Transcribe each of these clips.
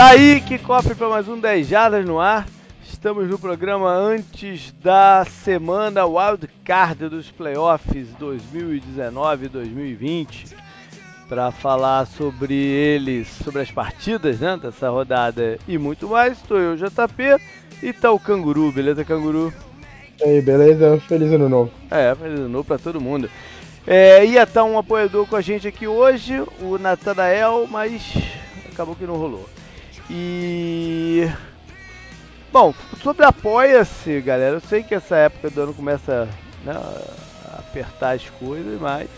Tá aí, que cofre para mais um 10 Jardas no ar. Estamos no programa antes da semana wildcard dos playoffs 2019-2020 para falar sobre eles, sobre as partidas né, dessa rodada e muito mais. Estou eu, JP, e tá o Canguru, beleza, Canguru? E aí, beleza? Feliz ano novo. É, feliz ano novo para todo mundo. É, ia estar tá um apoiador com a gente aqui hoje, o Natanael, mas acabou que não rolou. E. Bom, sobre apoia-se, galera, eu sei que essa época do ano começa né, a apertar as coisas, mas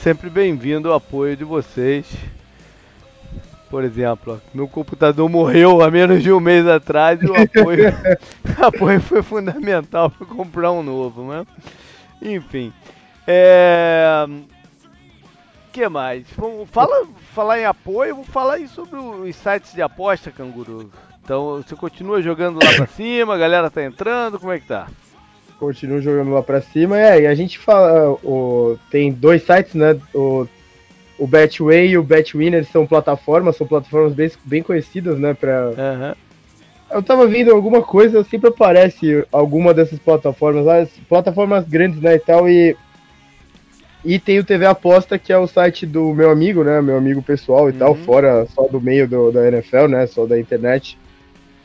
sempre bem-vindo o apoio de vocês. Por exemplo, meu computador morreu há menos de um mês atrás e o apoio, o apoio foi fundamental para comprar um novo, né? Enfim. É que mais? Fala, falar em apoio, vou falar aí sobre os sites de aposta, Canguru. Então, você continua jogando lá pra cima, a galera tá entrando, como é que tá? Continuo jogando lá pra cima, é, e a gente fala, o, tem dois sites, né, o, o Betway e o Betwinner são plataformas, são plataformas bem, bem conhecidas, né, pra... Uhum. Eu tava vendo alguma coisa, sempre aparece alguma dessas plataformas lá, plataformas grandes, né, e tal, e e tem o TV Aposta, que é o site do meu amigo, né? Meu amigo pessoal e uhum. tal, fora só do meio do, da NFL, né? Só da internet.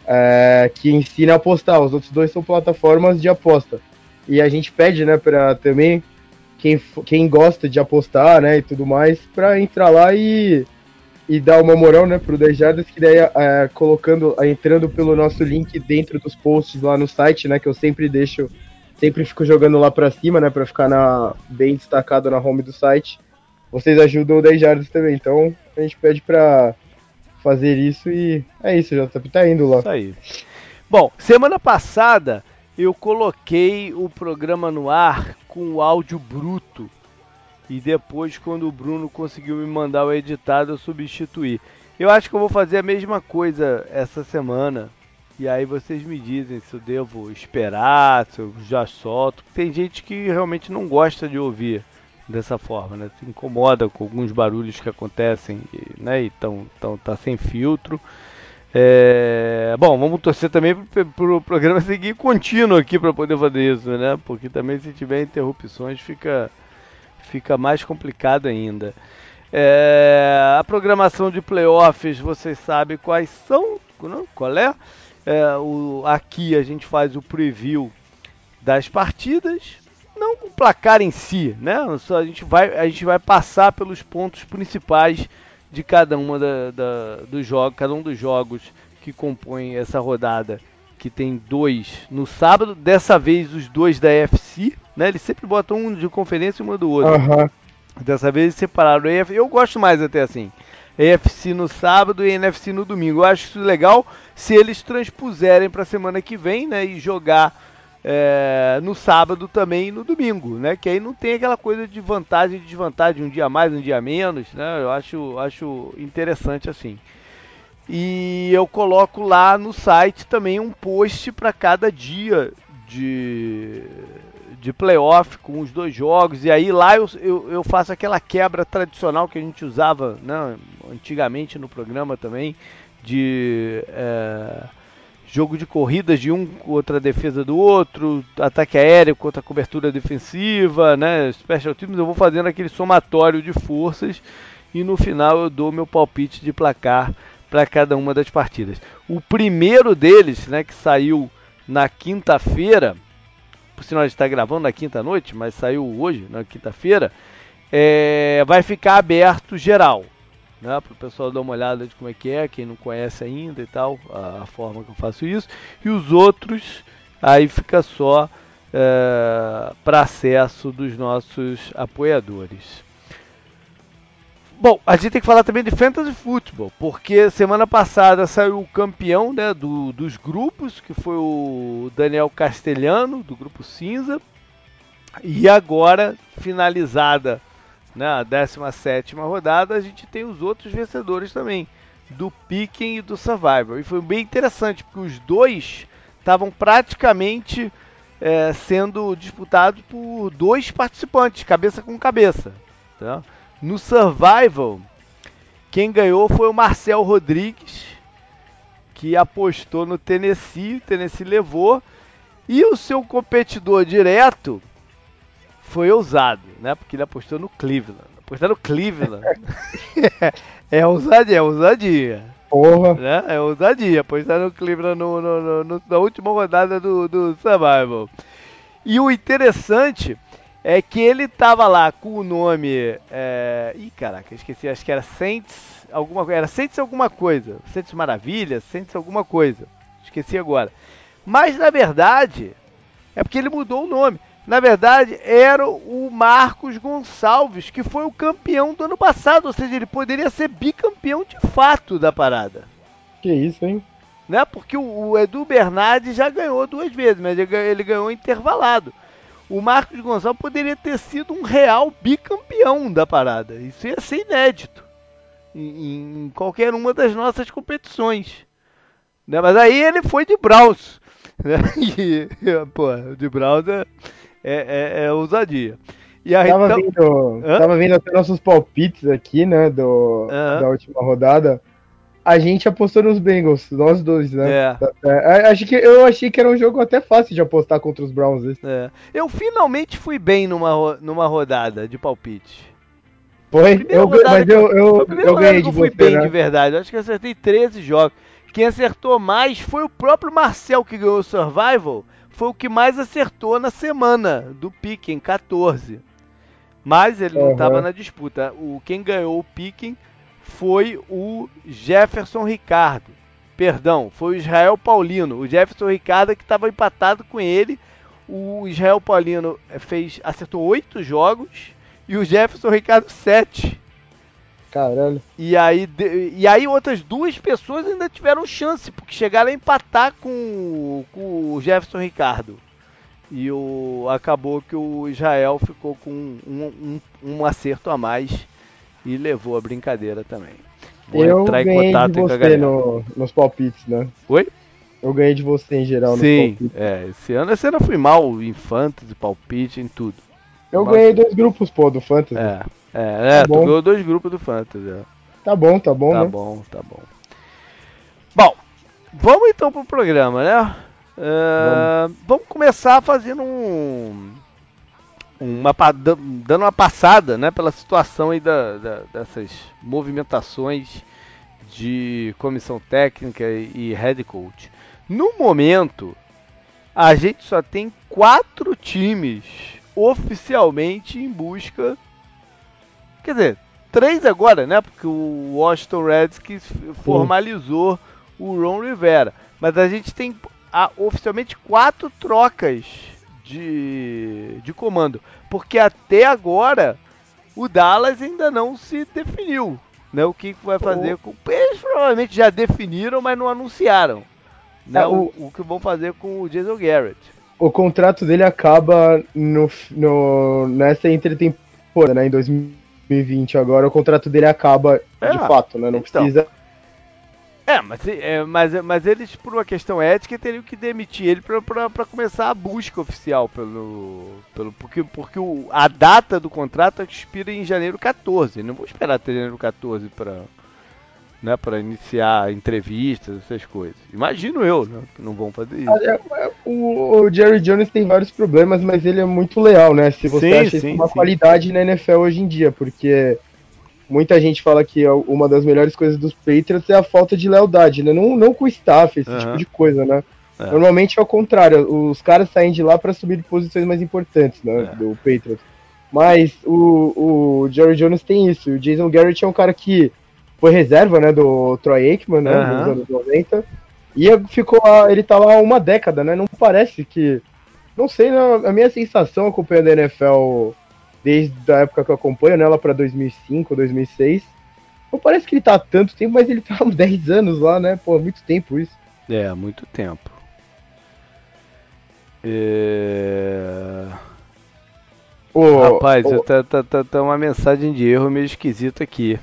É, que ensina a apostar. Os outros dois são plataformas de aposta. E a gente pede, né, pra também quem, quem gosta de apostar, né, e tudo mais, pra entrar lá e, e dar uma moral, né, pro 10 Jardas, que daí é, colocando, entrando pelo nosso link dentro dos posts lá no site, né, que eu sempre deixo sempre fico jogando lá para cima, né, para ficar na, bem destacado na home do site. Vocês ajudam o 10 Jardas também, então a gente pede para fazer isso e é isso, já tá indo lá. Isso aí. Bom, semana passada eu coloquei o programa no ar com o áudio bruto. E depois, quando o Bruno conseguiu me mandar o editado, eu substituí. Eu acho que eu vou fazer a mesma coisa essa semana. E aí vocês me dizem se eu devo esperar, se eu já solto. Tem gente que realmente não gosta de ouvir dessa forma, né? Se incomoda com alguns barulhos que acontecem, né? Então, então tá sem filtro. É... Bom, vamos torcer também para o pro programa seguir contínuo aqui para poder fazer isso, né? Porque também se tiver interrupções fica, fica mais complicado ainda. É... A programação de playoffs, vocês sabem quais são, qual é? É, o, aqui a gente faz o preview das partidas, não com o placar em si, né? Só a gente vai, a gente vai passar pelos pontos principais de cada uma da, da, dos jogos, cada um dos jogos que compõem essa rodada, que tem dois no sábado. Dessa vez os dois da FC, né? Eles sempre botam um de conferência e um do outro. Uhum. Dessa vez eles separaram. Eu gosto mais até assim. AFC no sábado e NFC no domingo. Eu acho isso legal se eles transpuserem para a semana que vem, né, e jogar é, no sábado também e no domingo, né, que aí não tem aquela coisa de vantagem e desvantagem, um dia mais, um dia menos, né, eu acho, acho interessante assim. E eu coloco lá no site também um post para cada dia de, de playoff com os dois jogos. E aí lá eu, eu, eu, faço aquela quebra tradicional que a gente usava né, antigamente no programa também, de é, jogo de corridas de um contra a defesa do outro, ataque aéreo contra a cobertura defensiva, né, special teams. Eu vou fazendo aquele somatório de forças e no final eu dou meu palpite de placar para cada uma das partidas. O primeiro deles, né, que saiu na quinta-feira, por sinal a gente está gravando na quinta-noite, mas saiu hoje, na quinta-feira, é, vai ficar aberto geral. Né, para o pessoal dar uma olhada de como é que é, quem não conhece ainda e tal, a, a forma que eu faço isso. E os outros, aí fica só é, para acesso dos nossos apoiadores. Bom, a gente tem que falar também de Fantasy Football, porque semana passada saiu o campeão né, do, dos grupos, que foi o Daniel Castelhano, do grupo Cinza. E agora, finalizada né, a 17 rodada, a gente tem os outros vencedores também, do Piquen e do Survivor. E foi bem interessante, porque os dois estavam praticamente é, sendo disputados por dois participantes, cabeça com cabeça. Tá? No Survival, quem ganhou foi o Marcel Rodrigues, que apostou no Tennessee, o Tennessee levou, e o seu competidor direto foi ousado, né? Porque ele apostou no Cleveland. Apostar no Cleveland é ousadia, é ousadia. Porra. Né? É ousadia, apostar no Cleveland no, no, no, na última rodada do, do Survival. E o interessante é que ele tava lá com o nome. É... Ih, caraca, esqueci, acho que era Saints alguma coisa. Era Saints alguma coisa. Saints Maravilha, Saints alguma coisa. Esqueci agora. Mas na verdade, é porque ele mudou o nome. Na verdade, era o Marcos Gonçalves, que foi o campeão do ano passado. Ou seja, ele poderia ser bicampeão de fato da parada. Que isso, hein? Né? Porque o, o Edu Bernardi já ganhou duas vezes, mas ele, ele ganhou intervalado o Marcos Gonçalves poderia ter sido um real bicampeão da parada. Isso ia ser inédito em, em qualquer uma das nossas competições. Né? Mas aí ele foi de Browns. Né? E, pô, de Browns é, é, é, é ousadia. E aí, tava, então... vendo, tava vendo até nossos palpites aqui, né, do, da última rodada a gente apostou nos Bengals, nós dois, né? É. é. Acho que, eu achei que era um jogo até fácil de apostar contra os Browns. É. Eu finalmente fui bem numa, numa rodada de palpite. Foi? Eu, mas eu, eu, eu ganhei de eu fui você, bem né? de verdade. Acho que acertei 13 jogos. Quem acertou mais foi o próprio Marcel que ganhou o Survival. Foi o que mais acertou na semana do Piquen, 14. Mas ele não estava na disputa. O, quem ganhou o Piquen foi o Jefferson Ricardo. Perdão, foi o Israel Paulino. O Jefferson Ricardo que estava empatado com ele. O Israel Paulino fez, acertou oito jogos e o Jefferson Ricardo sete. Caralho. E aí, e aí outras duas pessoas ainda tiveram chance, porque chegaram a empatar com, com o Jefferson Ricardo. E o, acabou que o Israel ficou com um, um, um acerto a mais e levou a brincadeira também. Vou eu entrar em contato de você no, nos palpites, né? Oi? Eu ganhei de você em geral Sim, nos palpites. é. Esse ano, esse ano eu fui mal em fantasy, palpite, em tudo. Eu Mas... ganhei dois grupos, pô, do fantasy. É, é, é tá tu ganhou dois grupos do fantasy. É. Tá bom, tá bom, Tá né? bom, tá bom. Bom, vamos então pro programa, né? Uh, vamos. vamos começar fazendo um uma, dando uma passada né, pela situação aí da, da, dessas movimentações de comissão técnica e head coach. No momento, a gente só tem quatro times oficialmente em busca. Quer dizer, três agora, né? Porque o Washington Redskins formalizou o Ron Rivera. Mas a gente tem a, oficialmente quatro trocas de, de comando. Porque até agora o Dallas ainda não se definiu. Né, o que vai fazer com. Eles provavelmente já definiram, mas não anunciaram. Né, é, o, o, que vão fazer com o Jason Garrett. O contrato dele acaba no, no, nessa entretemporada, né? Em 2020 agora, o contrato dele acaba é, de fato, né? Não então, precisa é, mas, é, mas, mas eles, por uma questão ética, teriam que demitir ele para começar a busca oficial pelo. pelo porque porque o, a data do contrato expira em janeiro 14. Não vou esperar até janeiro 14 para né, para iniciar entrevistas, essas coisas. Imagino eu, né, que não vão fazer isso. É, é, o, Jerry Jones tem vários problemas, mas ele é muito leal, né? Se você sim, acha sim, uma sim. qualidade na NFL hoje em dia, porque muita gente fala que uma das melhores coisas dos Patriots é a falta de lealdade, né? Não, não com o staff, esse uhum. tipo de coisa, né? É. Normalmente é o contrário, os caras saem de lá para subir posições mais importantes, né? É. Do Patriots. Mas o, o Jerry Jones tem isso. O Jason Garrett é um cara que foi reserva, né? Do Troy Aikman, né? Uhum. Nos anos 90. E ficou lá, ele tá lá uma década, né? Não parece que. Não sei, né? a minha sensação acompanhando a NFL desde a época que eu acompanho, né, lá pra 2005, 2006. Não parece que ele tá há tanto tempo, mas ele tá há uns 10 anos lá, né? Pô, muito tempo isso. É, muito tempo. É... Ô, Rapaz, ô... Tá, tá, tá, tá uma mensagem de erro meio esquisita aqui.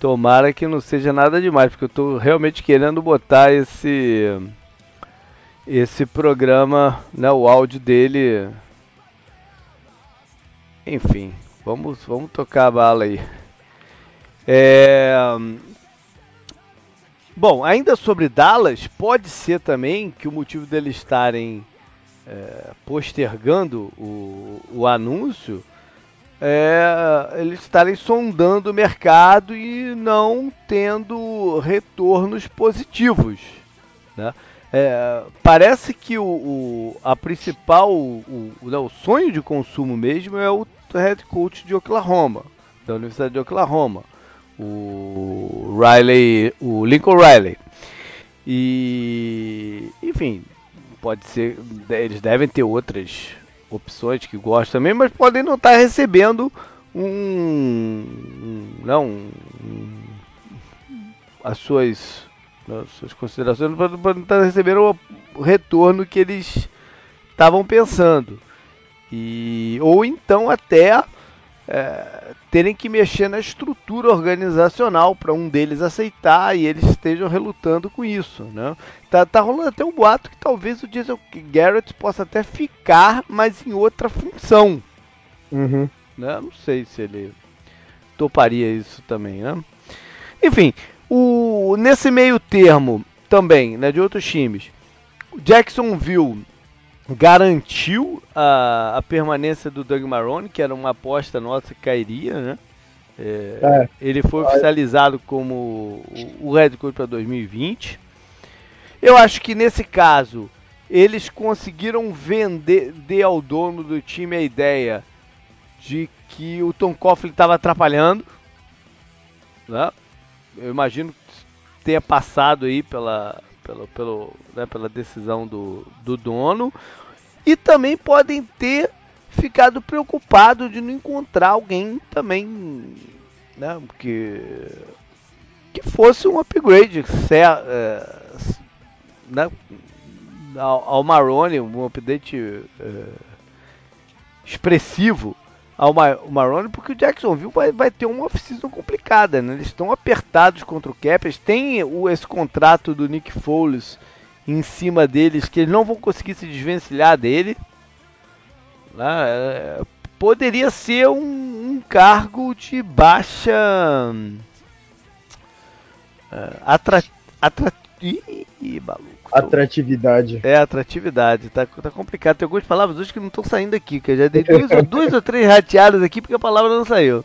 Tomara que não seja nada demais, porque eu tô realmente querendo botar esse esse programa, né, o áudio dele enfim, vamos, vamos tocar a bala aí. É... Bom, ainda sobre Dallas, pode ser também que o motivo deles estarem é, postergando o, o anúncio é eles estarem sondando o mercado e não tendo retornos positivos. Né? É, parece que o, o, a principal, o, o, o, sonho de consumo mesmo é o head coach de Oklahoma, da Universidade de Oklahoma, o Riley, o Lincoln Riley. E, enfim, pode ser, eles devem ter outras opções que gostam também, mas podem não estar recebendo um, não, um, as suas as suas considerações para não estar recebendo o retorno que eles estavam pensando. E, ou então até é, terem que mexer na estrutura organizacional para um deles aceitar e eles estejam relutando com isso. Né? Tá, tá rolando até um boato que talvez o Diesel Garrett possa até ficar, mas em outra função. Uhum. Né? Não sei se ele toparia isso também. Né? Enfim, o, nesse meio termo também, né, de outros times, o Jacksonville garantiu a, a permanência do Doug Marrone, que era uma aposta nossa que cairia, né? É, é. Ele foi oficializado como o, o head coach para 2020. Eu acho que nesse caso eles conseguiram vender ao dono do time a ideia de que o Tom Coughlin estava atrapalhando, né? eu imagino que tenha passado aí pela, pela, pelo, né, pela decisão do, do dono. E também podem ter ficado preocupados de não encontrar alguém também, né, que, que fosse um upgrade é, né, ao, ao Maroni, um update é, expressivo ao Marrone, porque o Jacksonville vai, vai ter uma off-season complicada, né? Eles estão apertados contra o cap, eles têm o, esse contrato do Nick Foles em cima deles, que eles não vão conseguir se desvencilhar dele. Né? É, poderia ser um, um, cargo de baixa uh, atra, atra, ih, maluco. Atratividade. É, atratividade. Tá, tá complicado. Tem algumas palavras hoje que não estão saindo aqui, que eu já dei duas, duas ou três rateadas aqui porque a palavra não saiu.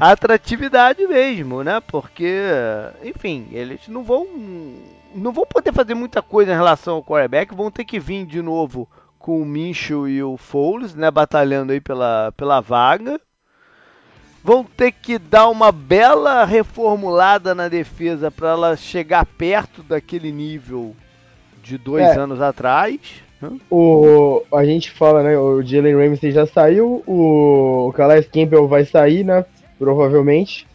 Atratividade mesmo, né? Porque, enfim, eles não vão não vão poder fazer muita coisa em relação ao quarterback, vão ter que vir de novo com o Mincho e o Foles, né, batalhando aí pela, pela vaga vão ter que dar uma bela reformulada na defesa para ela chegar perto daquele nível de dois é. anos atrás. Né? O, a gente fala, né? O Jalen Ramsey já saiu, o, o Calais Campbell vai sair, né? Provavelmente.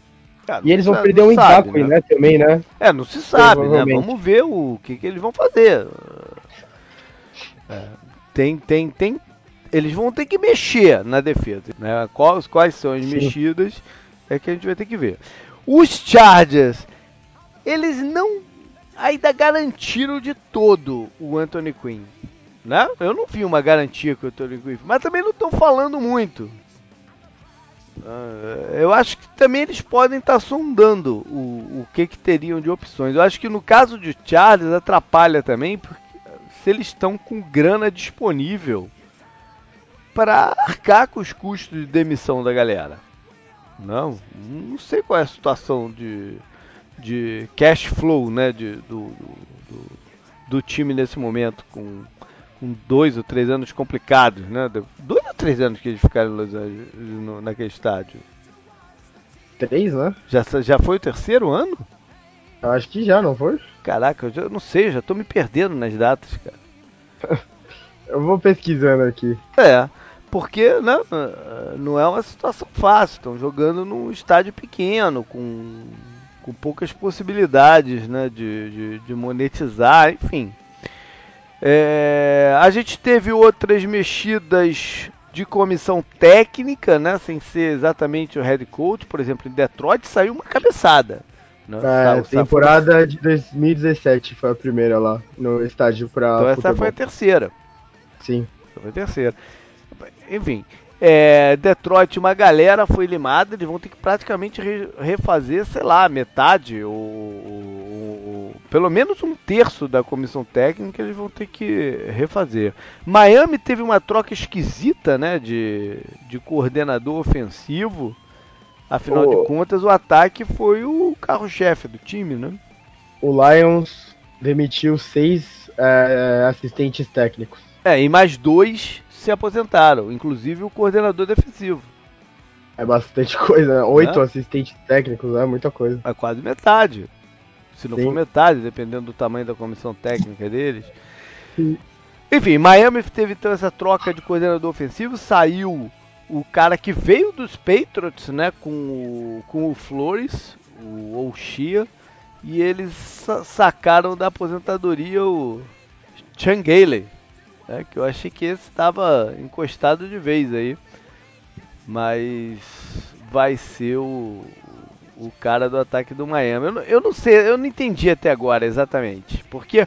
Cara, e eles vão perder um sabe, né? né? Também, né? É, não se sabe, né? Vamos ver o que, que eles vão fazer. É, tem, tem, tem eles vão ter que mexer na defesa. Né? Quais, quais são as Sim. mexidas é que a gente vai ter que ver. Os Chargers, eles não ainda garantiram de todo o Anthony Quinn. Né? Eu não vi uma garantia com o Anthony Quinn, mas também não estão falando muito. Uh, eu acho que também eles podem estar tá sondando o, o que, que teriam de opções. Eu acho que no caso de Chargers atrapalha também, porque se eles estão com grana disponível para arcar com os custos de demissão da galera. Não, não sei qual é a situação de, de cash flow né, de, do, do, do time nesse momento, com, com, dois ou três anos complicados. Né? Dois ou três anos que eles ficaram no, naquele estádio. Três, né? Já, já foi o terceiro ano? Acho que já, não foi? Caraca, eu já não sei, já tô me perdendo nas datas, cara. eu vou pesquisando aqui. É porque né, não é uma situação fácil. Estão jogando num estádio pequeno, com, com poucas possibilidades né, de, de, de monetizar, enfim. É, a gente teve outras mexidas de comissão técnica, né, sem ser exatamente o head coach. Por exemplo, em Detroit saiu uma cabeçada. Né, é, temporada de 2017 foi a primeira lá no estádio para. Então essa foi a terceira. Sim. Essa foi a terceira enfim, É, Detroit, uma galera foi limada, eles vão ter que praticamente re refazer, sei lá, metade, ou, ou, ou, pelo menos um terço da comissão técnica eles vão ter que refazer. Miami teve uma troca esquisita, né, de, de coordenador ofensivo. Afinal oh. de contas, o ataque foi o carro-chefe do time, né? O Lions demitiu seis é, assistentes técnicos. É, e mais dois se aposentaram, inclusive o coordenador defensivo. É bastante coisa, né? Oito é. assistentes técnicos, é muita coisa. É quase metade. Se não Sim. for metade, dependendo do tamanho da comissão técnica deles. Sim. Enfim, Miami teve então essa troca de coordenador ofensivo, saiu o cara que veio dos Patriots, né, com o, com o Flores, o Oshia, e eles sacaram da aposentadoria o Changale, né, que eu achei que esse estava encostado de vez aí. Mas vai ser o, o cara do ataque do Miami. Eu não, eu não sei, eu não entendi até agora exatamente. Porque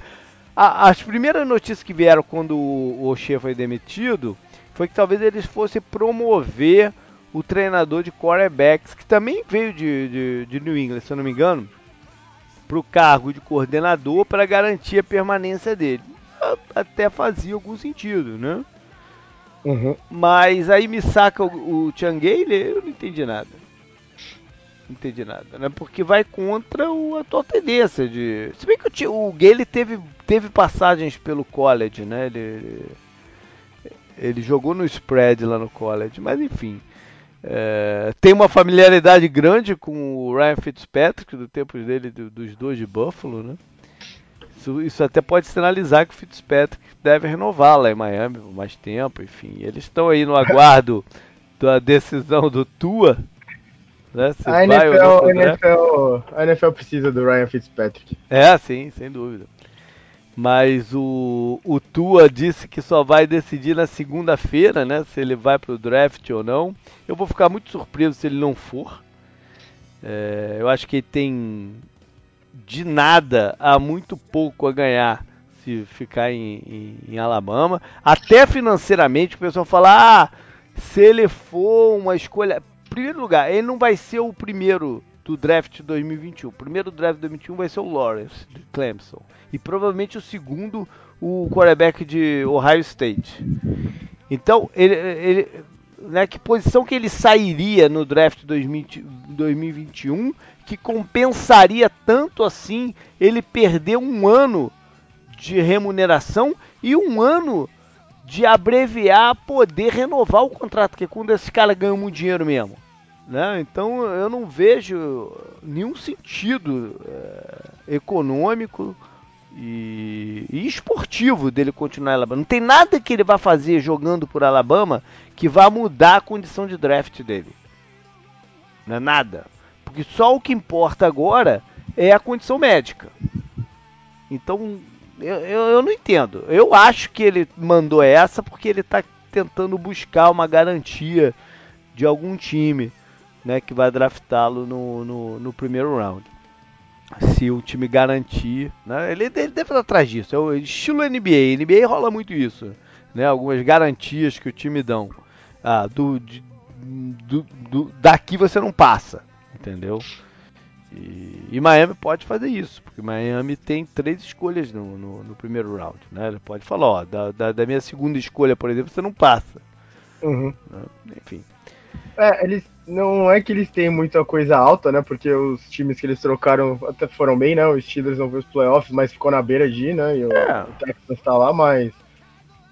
a, as primeiras notícias que vieram quando o Oshie foi demitido foi que talvez eles fossem promover o treinador de quarterbacks, que também veio de, de, de New England, se eu não me engano, para o cargo de coordenador para garantir a permanência dele até fazia algum sentido, né? Uhum. Mas aí me saca o, o Changale, eu não entendi nada. Não entendi nada, né? Porque vai contra o, a tua tendência de. Se bem que o, o Gale teve, teve passagens pelo college, né? Ele, ele, ele jogou no spread lá no college, mas enfim. É, tem uma familiaridade grande com o Ryan Fitzpatrick do tempo dele, do, dos dois de Buffalo, né? Isso, isso até pode sinalizar que o Fitzpatrick deve renovar lá em Miami por mais tempo, enfim. Eles estão aí no aguardo da decisão do Tua. Né, a, NFL, a, NFL, a NFL precisa do Ryan Fitzpatrick. É, sim, sem dúvida. Mas o, o Tua disse que só vai decidir na segunda-feira, né? Se ele vai para o draft ou não. Eu vou ficar muito surpreso se ele não for. É, eu acho que ele tem de nada a muito pouco a ganhar se ficar em, em, em Alabama. Até financeiramente, o pessoal fala: ah, se ele for uma escolha. Primeiro lugar, ele não vai ser o primeiro do draft 2021. O primeiro draft 2021 vai ser o Lawrence, de Clemson. E provavelmente o segundo, o quarterback de Ohio State. Então, ele, ele né, que posição que ele sairia no draft 2020, 2021 que compensaria tanto assim ele perder um ano de remuneração e um ano de abreviar poder renovar o contrato, que é quando esse cara ganha muito dinheiro mesmo. Né? Então eu não vejo nenhum sentido é, econômico e, e, esportivo dele continuar em Alabama. Não tem nada que ele vá fazer jogando por Alabama que vá mudar a condição de draft dele. Não é nada. Porque só o que importa agora é a condição médica. Então, eu, eu, eu não entendo. Eu acho que ele mandou essa porque ele está tentando buscar uma garantia de algum time né, que vai draftá-lo no, no, no, primeiro round. Se o time garantir, né, ele, ele deve estar atrás disso. É o estilo NBA. NBA rola muito isso, né? Algumas garantias que o time dão. Ah, do, de, do, do, daqui você não passa entendeu? E, e, Miami pode fazer isso, porque Miami tem três escolhas no, no, no primeiro round, né? Ele pode falar, ó, da, da, da, minha segunda escolha, por exemplo, você não passa. Uhum. Né? Enfim. É, eles não é que eles têm muita coisa alta, né? Porque os times que eles trocaram até foram bem, né? O Steelers não viu os playoffs, mas ficou na beira de, né? E o, é. o Texas tá lá, mas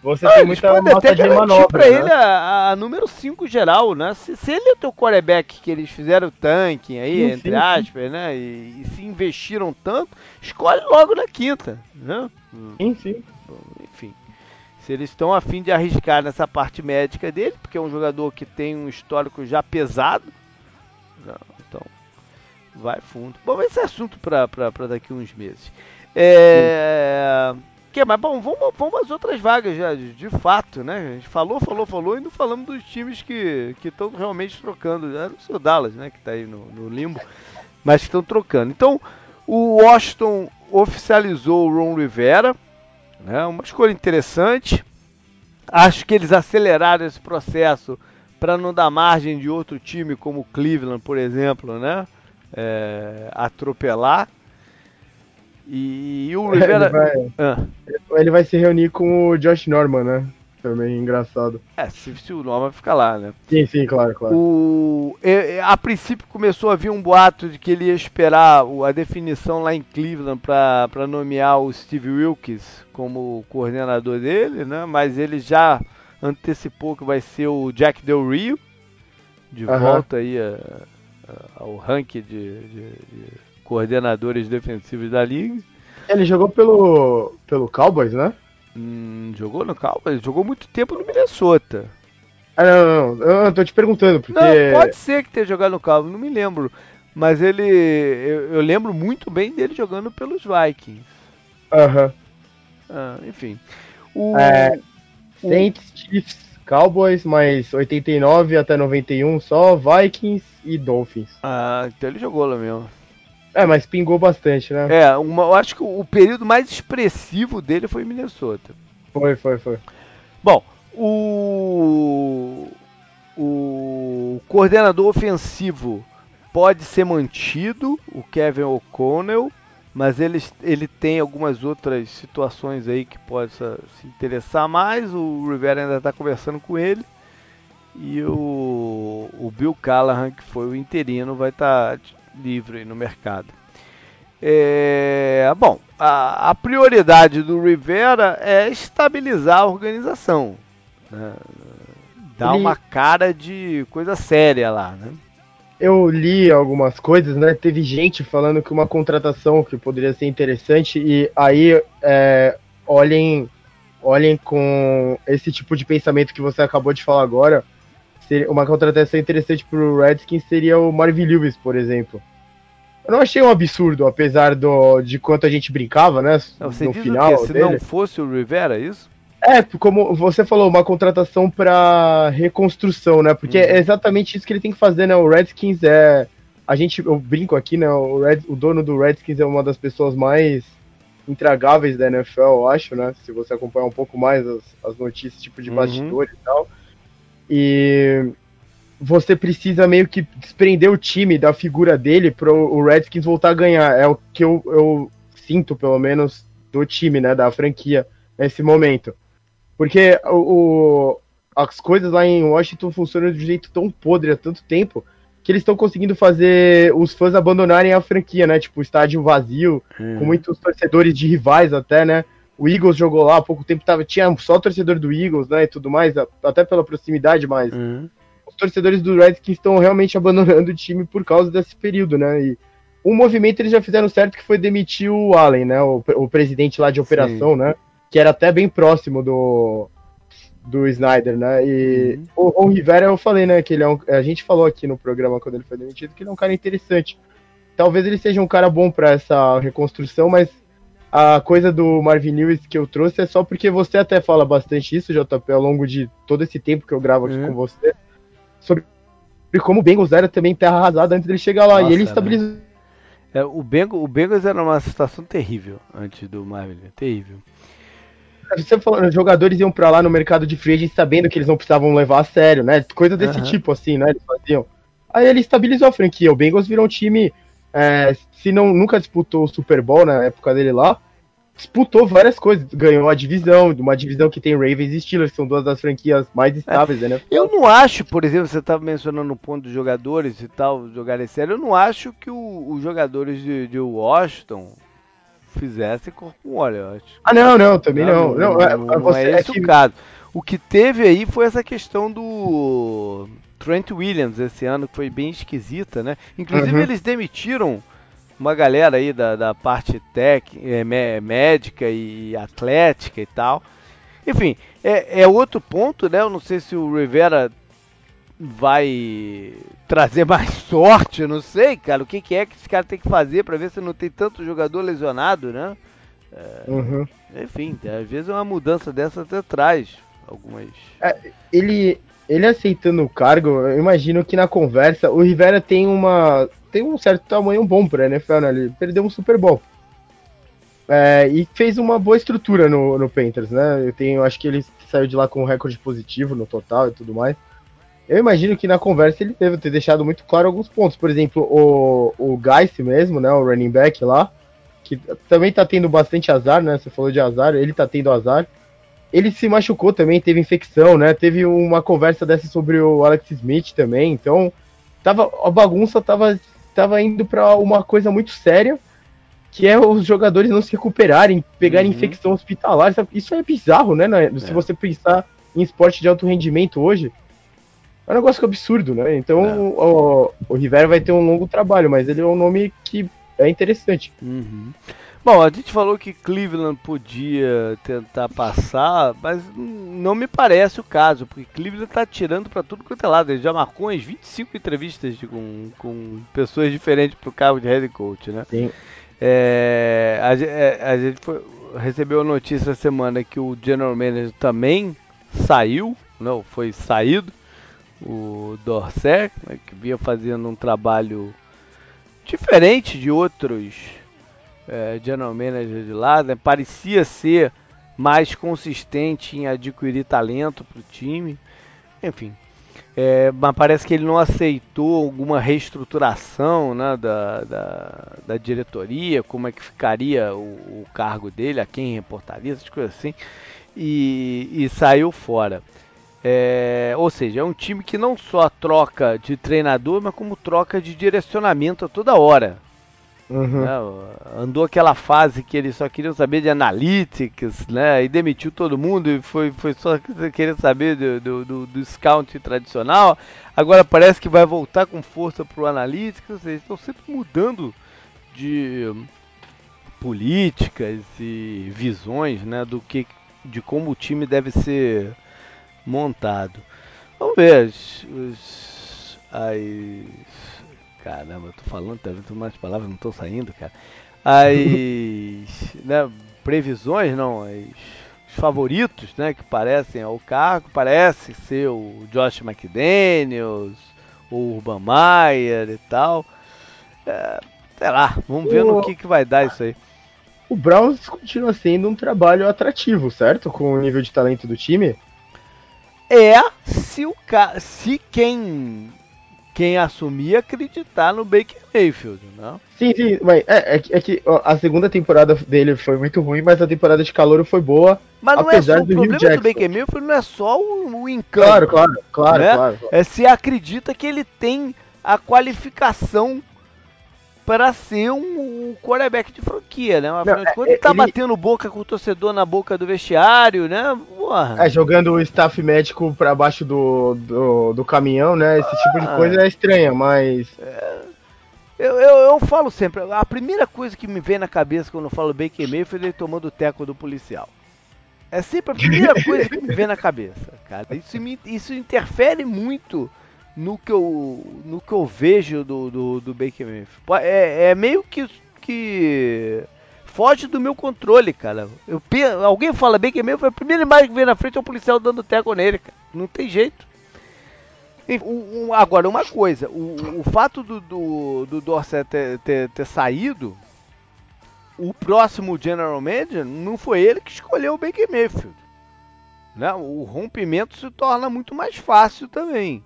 você ah, tem muita massa de manobra. pra né? ele a, a, número 5 geral, né? Se, se, ele é o teu quarterback que eles fizeram o tanking aí, sim, entre sim, aspas, sim. né? E, e, se investiram tanto, escolhe logo na quinta, né? Sim, sim. Se eles estão afim de arriscar nessa parte médica dele, porque é um jogador que tem um histórico já pesado, não, então vai fundo. Bom, esse é assunto para daqui uns meses. É que mas bom, vamos, vamos às outras vagas já, de, de, fato, né? A gente falou, falou, falou e não falamos dos times que estão realmente trocando. É o seu Dallas, né? Que está aí no, no, limbo, mas estão trocando. Então, o Washington oficializou o Ron Rivera, né? Uma escolha interessante. Acho que eles aceleraram esse processo para não dar margem de outro time como Cleveland, por exemplo, né? É, atropelar. E, e o Rivera. Ele vai, ah. ele vai se reunir com o Josh Norman, né? Também engraçado. É, se, se o Norman fica lá, né? Sim, sim, claro, claro. O, a princípio começou a vir um boato de que ele ia esperar a definição lá em Cleveland para nomear o Steve Wilkes como coordenador dele, né? Mas ele já antecipou que vai ser o Jack Del Rio, de uhum. volta aí a, a, ao ranking de, de, de, coordenadores defensivos da liga. Ele jogou pelo, pelo Cowboys, né? Hum, jogou no Cowboys? Jogou muito tempo no Minnesota. Ah, não, não, não, eu tô te perguntando, porque... Não, pode ser que tenha jogado no Cowboys, não me lembro. Mas ele... Eu, eu lembro muito bem dele jogando pelos Vikings. Aham. Uhum. Ah, enfim. O, é, Saints, Chiefs, Cowboys, mais 89 até 91 só, Vikings e Dolphins. Ah, então ele jogou lá mesmo. É, mas pingou bastante, né? É, uma, eu acho que o período mais expressivo dele foi em Minnesota. Foi, foi, foi. Bom, o, o coordenador ofensivo pode ser mantido, o Kevin O'Connell, mas ele, ele tem algumas outras situações aí que possa se interessar mais. O Rivera ainda está conversando com ele. E o, o Bill Callahan, que foi o interino, vai estar tá livre no mercado. É, bom, a, a, prioridade do Rivera é estabilizar a organização. Né? Dar uma cara de coisa séria lá, né? eu li algumas coisas, né? Teve gente falando que uma contratação que poderia ser interessante e aí é, olhem, olhem com esse tipo de pensamento que você acabou de falar agora. Uma contratação interessante para o Redskins seria o Marvin Lewis, por exemplo. Eu não achei um absurdo, apesar do, de quanto a gente brincava, né? Você no final. Se dele. não fosse o Rivera, é isso? É, como você falou, uma contratação para reconstrução, né? Porque uhum. é exatamente isso que ele tem que fazer, né? O Redskins é. A gente, eu brinco aqui, né? O, Red, o dono do Redskins é uma das pessoas mais intragáveis da NFL, eu acho, né? Se você acompanhar um pouco mais as, as notícias, tipo de uhum. bastidores e tal. E você precisa meio que desprender o time da figura dele para o Redskins voltar a ganhar. É o que eu, eu sinto, pelo menos, do time, né? Da franquia nesse momento. Porque o, as coisas lá em Washington funcionam de um jeito tão podre há tanto tempo que eles estão conseguindo fazer os fãs abandonarem a franquia, né? Tipo, estádio vazio, hum. com muitos torcedores de rivais até, né? O Eagles jogou lá há pouco tempo, tava, tinha só torcedor do Eagles, né? E tudo mais, até pela proximidade, mas hum. Torcedores do Redskins estão realmente abandonando o time por causa desse período, né? E um movimento eles já fizeram certo que foi demitir o Allen, né? O, o presidente lá de operação, Sim. né? que era até bem próximo do, do Snyder, né? E uhum. o Ron Rivera, eu falei, né, que ele é um, a gente falou aqui no programa quando ele foi demitido que ele é um cara interessante. Talvez ele seja um cara bom para essa reconstrução, mas a coisa do Marvin Lewis que eu trouxe é só porque você até fala bastante isso, JP, ao longo de todo esse tempo que eu gravo aqui uhum. com você, sobre como o Bengals era também terra arrasada antes dele chegar lá. Nossa, e ele estabilizou. Né? É, o, Bengals, o Bengals era uma situação terrível antes do Marvin, terrível. Você falando, os jogadores iam pra lá no mercado de free agent sabendo que eles não precisavam levar a sério, né? Coisa desse uhum. tipo, assim, né? Eles faziam. Aí ele estabilizou a franquia. O Bengals virou um time, é, se não nunca disputou o Super Bowl na época dele lá, disputou várias coisas. Ganhou a divisão, uma divisão que tem Ravens e Steelers, que são duas das franquias mais estáveis, é. né? Eu não acho, por exemplo, você estava mencionando o ponto dos jogadores e tal, jogarem sério, eu não acho que o, os jogadores de, de Washington fizesse com óleo, acho. Ah, não, não, também não. Não, não, é, não, não é, é esse que... o caso. O que teve aí foi essa questão do Trent Williams esse ano, que foi bem esquisita, né? Inclusive uhum. eles demitiram uma galera aí da, da parte tec, é, médica e atlética e tal. Enfim, é, é outro ponto, né? Eu não sei se o Rivera vai trazer mais sorte, eu não sei, cara. O que, que é que esse cara tem que fazer para ver se não tem tanto jogador lesionado, né? É, uhum. Enfim, às vezes uma mudança dessa até traz algumas. É, ele, ele aceitando o cargo, eu imagino que na conversa o Rivera tem uma tem um certo tamanho bom para NFL, né? Ele perdeu um Super Bowl. É, e fez uma boa estrutura no, no Panthers, né? Eu tenho, acho que ele saiu de lá com um recorde positivo no total e tudo mais. eu imagino que na conversa ele deve ter deixado muito claro alguns pontos. Por exemplo, o, o Geist mesmo, né? O running back lá, que também tá tendo bastante azar, né? Você falou de azar, ele tá tendo azar. Ele se machucou também, teve infecção, né? Teve uma conversa dessa sobre o Alex Smith também. Então, tava, a bagunça tava, tava indo para uma coisa muito séria, que é os jogadores não se recuperarem, pegarem uhum. infecção hospitalar. Isso é bizarro, né? Se é. você pensar em esporte de alto rendimento hoje, é um negócio absurdo, né? Então é. o, o Rivera vai ter um longo trabalho, mas ele é um nome que é interessante. Uhum. Bom, a gente falou que Cleveland podia tentar passar, mas não me parece o caso, porque Cleveland está tirando para tudo quanto é lado. Ele já marcou umas 25 entrevistas de, com, com pessoas diferentes para o cargo de head coach, né? Sim. É, a, é, a, gente foi, recebeu a notícia essa semana que o general manager também saiu, não, foi saído o Dorset, né, que vinha fazendo um trabalho diferente de outros é, general manager de lá, né, parecia ser mais consistente em adquirir talento para o time, enfim. É, mas parece que ele não aceitou alguma reestruturação né, da, da, da, diretoria, como é que ficaria o, o, cargo dele, a quem reportaria, essas coisas assim, e, e saiu fora. É, ou seja, é um time que não só troca de treinador, mas como troca de direcionamento a toda hora. Uhum. Né? Andou aquela fase que eles só queriam saber de analytics, né? E demitiu todo mundo e foi, foi só querer saber do, do, do, do scout tradicional. Agora parece que vai voltar com força para o analytics. Seja, estão sempre mudando de políticas e visões, né? Do que, de como o time deve ser montado. Vamos ver os as caramba, eu tô falando, tá vendo mais palavras não estão saindo, cara. As né, previsões, não, as, os favoritos, né, que parecem ao cargo, parece ser o Josh McDaniels, o Urban Meyer e tal. É, sei lá, vamos ver o... no que, que vai dar isso aí. O Browns continua sendo um trabalho atrativo, certo? Com o nível de talento do time é se o ca... se quem quem assumir acreditar no Baker Mayfield, não? Sim, sim, mas é, é, é, que a segunda temporada dele foi muito ruim, mas a temporada de calor foi boa. Mas não é só, o problema do Baker Mayfield não é só o, o encanto. Claro, claro, claro, né? claro, É se acredita que ele tem a qualificação para ser um, um quarterback de franquia, né? Afinal de contas, é, tá ele... batendo boca com o torcedor na boca do vestiário, né? Porra. É, jogando o staff médico para baixo do, do, do, caminhão, né? Esse ah, tipo de ah. coisa é estranha, mas. É... Eu, eu, eu, falo sempre, a primeira coisa que me vem na cabeça quando eu falo Baker Mayfield é ele tomando o teco do policial. É sempre a primeira coisa que me vem na cabeça, cara. Isso, me, isso interfere muito no que eu, no que eu vejo do, do, do Baker Mayfield. É, é meio que, que foge do meu controle, cara. Eu, alguém fala Baker Mayfield, a primeira imagem que vem na frente é o policial dando teco nele, cara. Não tem jeito. Um, um, agora, uma coisa, o, o fato do, do, do Dorset ter, ter, ter, saído, o próximo General Manager não foi ele que escolheu o Baker Mayfield. Né? O rompimento se torna muito mais fácil também.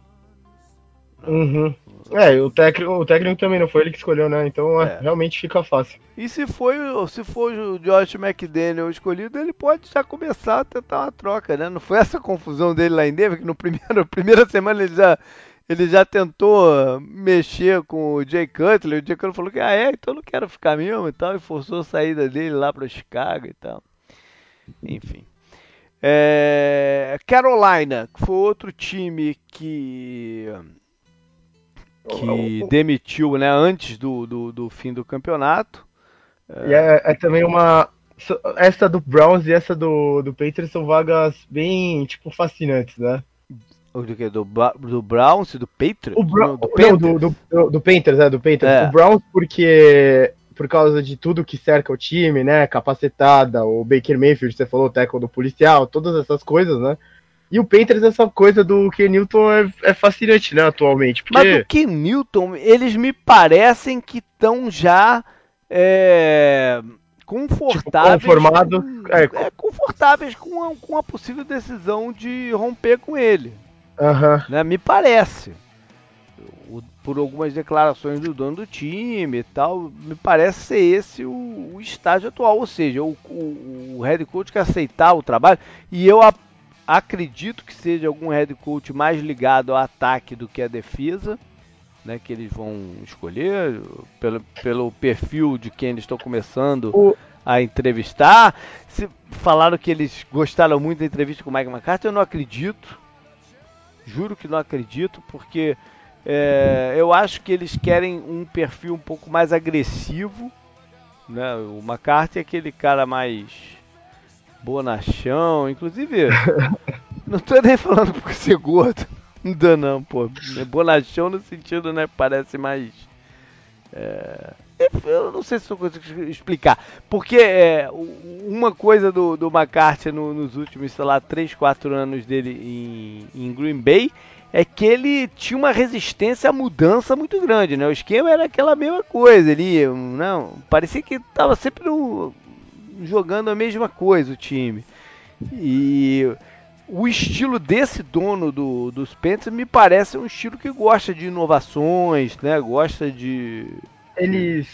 Uhum. É, o técnico, o técnico também não foi ele que escolheu, né? Então é. realmente fica fácil. E se foi, se for o Josh McDaniel escolhido, ele pode já começar a tentar uma troca, né? Não foi essa confusão dele lá em Denver, que no primeiro primeira semana ele já ele já tentou mexer com o Jay Cutler, o Jay Cutler falou que ah é, então não quero ficar mesmo e tal, e forçou a saída dele lá para Chicago e tal. Enfim. É, Carolina, que foi outro time que que demitiu né, antes do, do, do fim do campeonato. E é, é, também uma. Essa do Browns e essa do, do Patriots são vagas bem, tipo, fascinantes, né? Do que? Do, do Browns e do Patriots? O Bra do, Panthers. Não, do, do, do Panthers, é, do Panthers. É. O Browns porque por causa de tudo que cerca o time, né? Capacetada, o Baker Mayfield, você falou, o tackle do policial, todas essas coisas, né? E o Panthers, essa coisa do Ken Newton é, é fascinante, né, atualmente. Porque... Mas o Ken Newton, eles me parecem que estão já é, confortáveis. Tipo, conformado. Com, é, é, confortáveis com a, com a possível decisão de romper com ele. Uhum. Né? Me parece. por algumas declarações do dono do time e tal, me parece ser esse o, o estágio atual. Ou seja, o, o, o head coach que aceitar o trabalho, e eu a, acredito que seja algum head coach mais ligado ao ataque do que à defesa. Né, que eles vão escolher pelo, pelo perfil de quem eles estão começando o... a entrevistar. Se falaram que eles gostaram muito da entrevista com o Mike McCarthy, eu não acredito. Juro que não acredito, porque é, eu acho que eles querem um perfil um pouco mais agressivo. Né? O McCarthy é aquele cara mais bonachão, inclusive. não tô nem falando por ser gordo. Não dá não, pô. Bonachão no sentido, né? Parece mais. É, eu não sei se eu consigo explicar. Porque é, uma coisa do, do McCarthy no, nos últimos, sei lá, 3, 4 anos dele em, em, Green Bay é que ele tinha uma resistência à mudança muito grande, né? O esquema era aquela mesma coisa, ele não, parecia que estava sempre no, jogando a mesma coisa o time. E o estilo desse dono do, dos Panthers me parece um estilo que gosta de inovações, né? Gosta de eles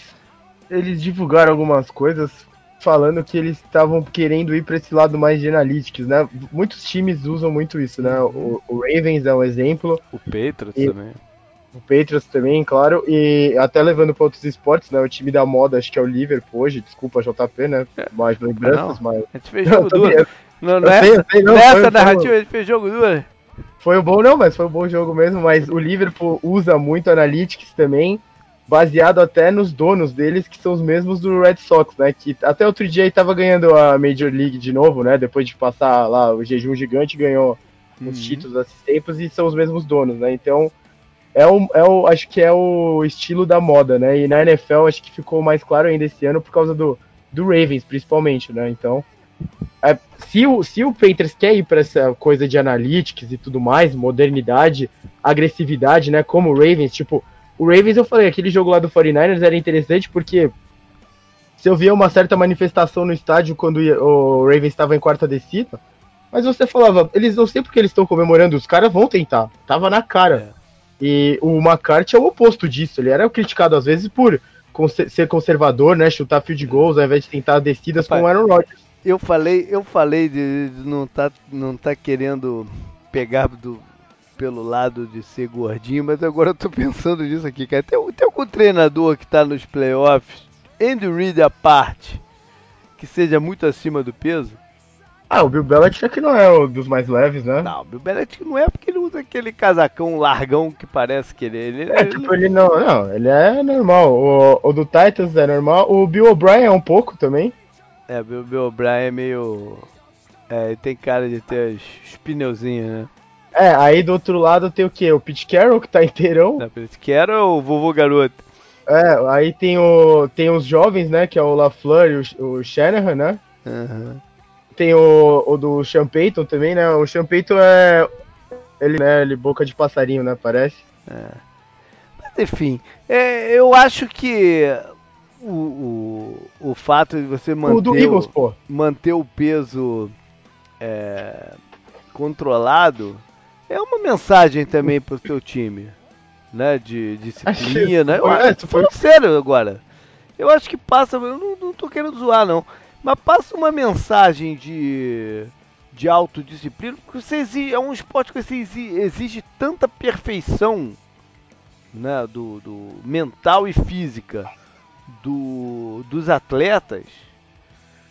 eles divulgaram algumas coisas falando que eles estavam querendo ir para esse lado mais de analytics, né? Muitos times usam muito isso, né? O, o Ravens é um exemplo. O Patriots e, também. O Patriots também, claro. E até levando para outros esportes, né? O time da moda, acho que é o Liverpool hoje. Desculpa, JP, né? É. Mais lembranças, mas... A gente fez jogo duro. Não, não, é, sei, sei, não, nessa foi, narrativa a gente fez jogo duro. Foi um bom, não, mas foi um bom jogo mesmo. Mas o Liverpool usa muito analytics também baseado até nos donos deles, que são os mesmos do Red Sox, né? Que até outro dia aí tava ganhando a Major League de novo, né? Depois de passar lá o jejum gigante, ganhou uhum. os títulos esses tempos e são os mesmos donos, né? Então, é o, é o, acho que é o estilo da moda, né? E na NFL acho que ficou mais claro ainda esse ano por causa do, do Ravens, principalmente, né? Então, é, se, o, se o Panthers quer ir para essa coisa de analytics e tudo mais, modernidade, agressividade, né? Como o Ravens, tipo, o Ravens, eu falei, aquele jogo lá do 49ers era interessante porque se eu via uma certa manifestação no estádio quando o Ravens estava em quarta descida, mas você falava, eles não sei porque eles estão comemorando, os caras vão tentar. Tava na cara. É. E o McCarthy é o oposto disso. Ele era criticado às vezes por ser conservador, né? Chutar field goals ao invés de tentar descidas Rapaz, com o Aaron Rodgers. Eu falei, eu falei de, de não tá, não tá querendo pegar do, pelo lado de ser gordinho, mas agora eu tô pensando nisso aqui, cara. Tem, tem algum treinador que tá nos playoffs, Andy Reid à parte, que seja muito acima do peso? Ah, o Bill Belichick não é o dos mais leves, né? Não, o Bill Belichick não é porque ele usa aquele casacão largão que parece que ele... ele é, tipo, ele não... Não, ele é normal. O, o do Titans é normal. O Bill O'Brien é um pouco também. É, o Bill O'Brien é meio... É, ele tem cara de ter os pneuzinhos, né? É, aí do outro lado tem o quê? O Pete Carroll, que tá inteirão. Não, Pete Carroll ou o vovô garoto? É, aí tem, o, tem os jovens, né? Que é o LaFleur e o, o Shanahan, né? Uhum. Tem o, o do Sean Payton também, né? O Sean Payton é. Ele, né? Ele boca de passarinho, né? Parece. É. Mas enfim, é, eu acho que o, o, o fato de você manter o, do Eagles, pô. manter o peso é, controlado é uma mensagem também pro teu time, né? De disciplina. Eu, é, tô falando sério agora. Eu acho que passa, eu não, não tô querendo zoar não, mas passa uma mensagem de de autodisciplina, porque você exige, é um esporte que você exige, exige tanta perfeição, né, do, do mental e física do, dos atletas,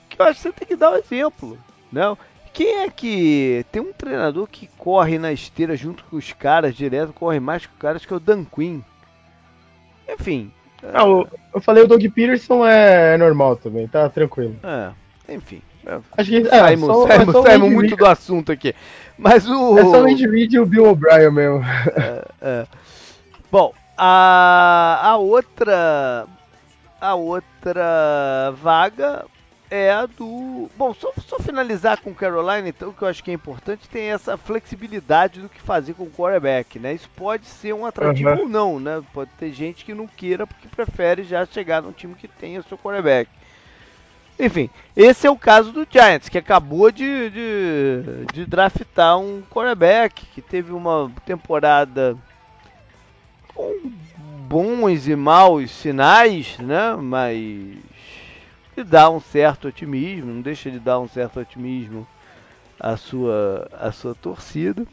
que eu acho que você tem que dar um exemplo, né? Quem é que. Tem um treinador que corre na esteira junto com os caras direto, corre mais que os caras, que é o Dan Quinn. Enfim. Ah, eu, eu falei o Doug Peterson é normal também, tá tranquilo. É, enfim. Acho que é, saímos, só, muito do assunto aqui. Mas o. É só o Andy Reid e o Bill O'Brien mesmo. É, é. Bom, a, a outra. A outra vaga é a do. Bom, só, só finalizar com Carolina, então, que eu acho que é importante, tem essa flexibilidade do que fazer com o quarterback, né? Isso pode ser um atrativo uhum. ou não, né? Pode ter gente que não queira porque prefere já chegar num time que tenha o seu quarterback. Enfim, esse é o caso do Giants, que acabou de, de, de draftar um quarterback que teve uma temporada com bons e maus sinais, né? Mas que dá um certo otimismo, não deixa de dar um certo otimismo à sua, à sua torcida.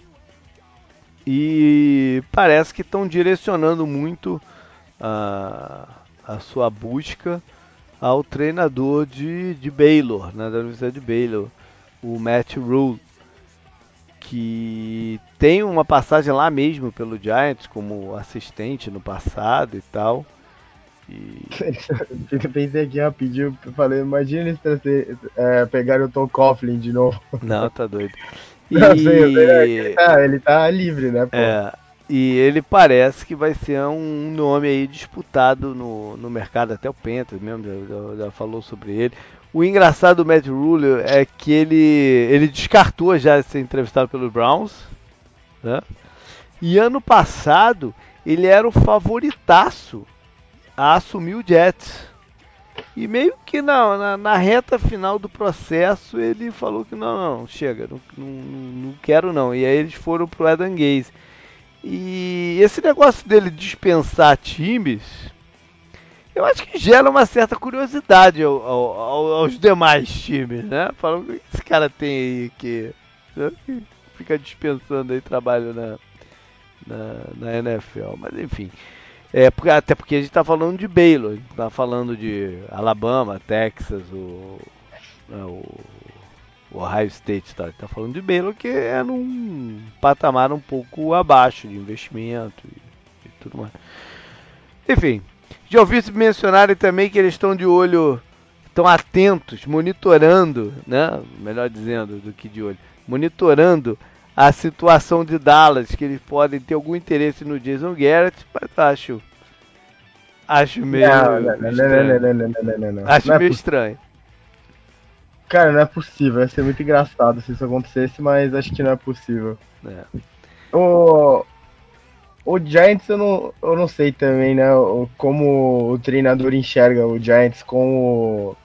E parece que estão direcionando muito a, a sua busca ao treinador de, de Baylor, né, da Universidade de Baylor, o Matt Rule, que tem uma passagem lá mesmo pelo Giants como assistente no passado e tal. E... Pensei aqui rapidinho, falei, imagina eles trazer, é, pegarem o Tom Coughlin de novo. Não, tá doido. E... Não, sei, ele, tá, ele tá livre, né? Pô? É, e ele parece que vai ser um nome aí disputado no, no mercado, até o Pentas mesmo já, já falou sobre ele. O engraçado do Matt Rule é que ele, ele descartou já ser entrevistado pelo Browns. Né? E ano passado ele era o favoritaço a assumir o Jets. E meio que na, na, na, reta final do processo ele falou que não, não, chega, não, não, não quero não. E aí eles foram pro Adam Gaze. E esse negócio dele dispensar times, eu acho que gera uma certa curiosidade ao, ao, aos demais times, né? Falando o que esse cara tem aí que, fica dispensando aí trabalho na, na, na NFL. Mas enfim. É, até porque a gente está falando de Baylor, está falando de Alabama, Texas, o, né, o Ohio State está tá falando de Baylor, que é num patamar um pouco abaixo de investimento e, e tudo mais. Enfim, já ouvi mencionarem também que eles estão de olho, estão atentos, monitorando, né? Melhor dizendo do que de olho, monitorando a situação de Dallas, que eles podem ter algum interesse no Jason Garrett, mas acho acho meio não, não, não, acho meio estranho. Cara, não é possível. Ia ser muito engraçado se isso acontecesse, mas acho que não é possível. É. O, o Giants eu não, eu não sei também, né? Como o treinador enxerga o Giants com o,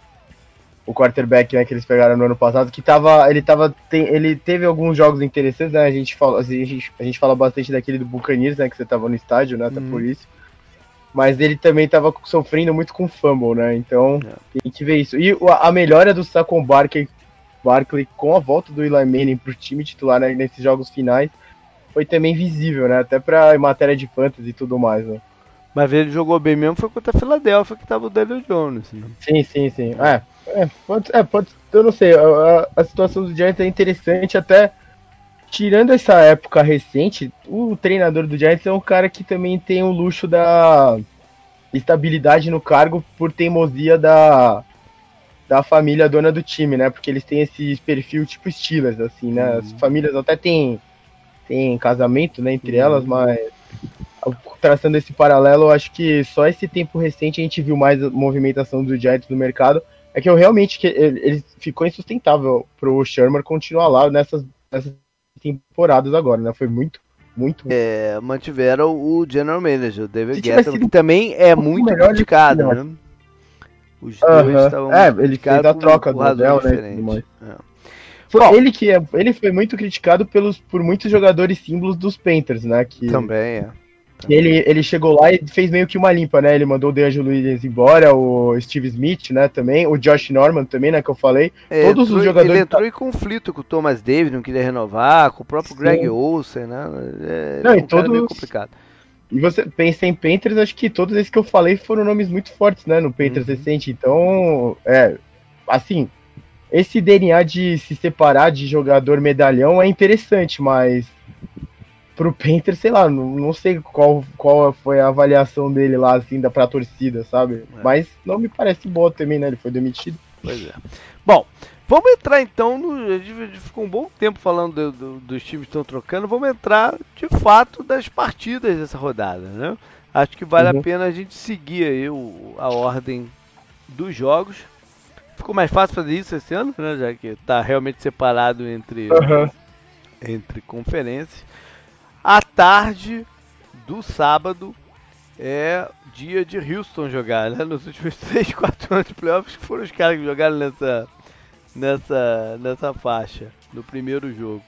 o quarterback né, que eles pegaram no ano passado, que tava. Ele tava. Tem, ele teve alguns jogos interessantes, né? A gente fala, a gente, a gente fala bastante daquele do Buccaneers, né? Que você tava no estádio, né? Até uhum. por isso mas ele também estava sofrendo muito com fumble, né? Então é. tem que ver isso. E a melhora do Saquon Barkley, Barkley com a volta do Eli Manning pro time titular né, nesses jogos finais foi também visível, né? Até pra matéria de fantasy e tudo mais, né? Mas ele jogou bem mesmo foi contra a Filadélfia que tava o Daniel Jones. Né? Sim, sim, sim. É, é, pode, é, pode, eu não sei, a, a situação do Giants é interessante até tirando essa época recente, o treinador do Giants é um cara que também tem o luxo da estabilidade no cargo por teimosia da, da família dona do time, né? Porque eles têm esse perfil tipo Steelers, assim, né? Uhum. As famílias até têm, têm casamento, né, entre uhum. elas, mas traçando esse paralelo, eu acho que só esse tempo recente a gente viu mais movimentação do Giants no mercado. É que eu realmente que ele, ele ficou insustentável pro Sherman continuar lá nessas, nessas temporadas agora, né? Foi muito, muito. É, mantiveram o General Manager, o David Guetta, que também é muito criticado, né? Os uh -huh. dois estavam É, ele fez a troca do Adel, né? É. Foi Bom, ele que é, ele foi muito criticado pelos, por muitos jogadores símbolos dos Panthers, né? Que, também é. Ele, ele chegou lá e fez meio que uma limpa, né? Ele mandou o DeAngelo Williams embora, o Steve Smith, né, também, o Josh Norman também, né, que eu falei. É, Todos entrou, os jogadores... Ele entrou em conflito com o Thomas Davis, não queria renovar, com o próprio Sim. Greg Olsen, né? É, não, um e todos... meio complicado. E você pensa em Panthers, acho que todos esses que eu falei foram nomes muito fortes, né, no Panthers uhum. recente. Então, é, assim, esse DNA de se separar de jogador medalhão é interessante, mas pro Painter, sei lá, não, não sei qual, qual foi a avaliação dele lá, assim, da pra torcida, sabe? É. Mas não me parece boa também, né? Ele foi demitido. Pois é. Bom, vamos entrar então no. A gente ficou um bom tempo falando do, do, dos times que estão trocando. Vamos entrar de fato das partidas dessa rodada, né? Acho que vale uhum. a pena a gente seguir aí o, a ordem dos jogos. Ficou mais fácil fazer isso esse ano, né? Já que está realmente separado entre, uhum. entre conferências à tarde do sábado é dia de Houston jogar, né? Nos últimos 3, 4 anos de playoffs foram os caras que jogaram nessa, nessa, nessa faixa, no primeiro jogo.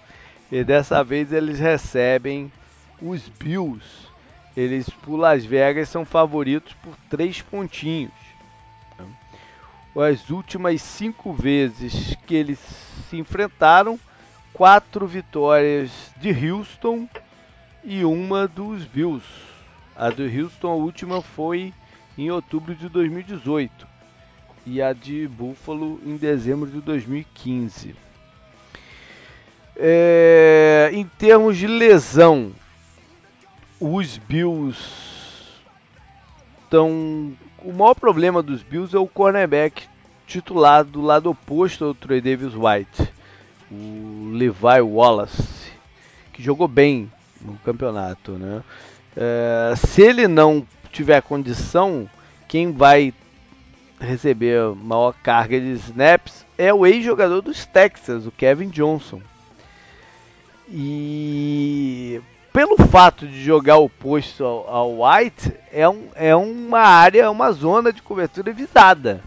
E dessa vez eles recebem os Bills. Eles, por Las Vegas, são favoritos por 3 pontinhos. As últimas cinco vezes que eles se enfrentaram, quatro vitórias de Houston e uma dos Bills. A do Houston, a última foi em outubro de 2018 e a de Buffalo em dezembro de 2015. É, em termos de lesão, os Bills estão. O maior problema dos Bills é o cornerback titular do lado oposto ao Troy Davis White, o Levi Wallace, que jogou bem no campeonato, né? É, se ele não tiver condição, quem vai receber maior carga de snaps é o ex-jogador dos Texas, o Kevin Johnson. E pelo fato de jogar oposto ao, ao White, é, um, é uma área, uma zona de cobertura visada.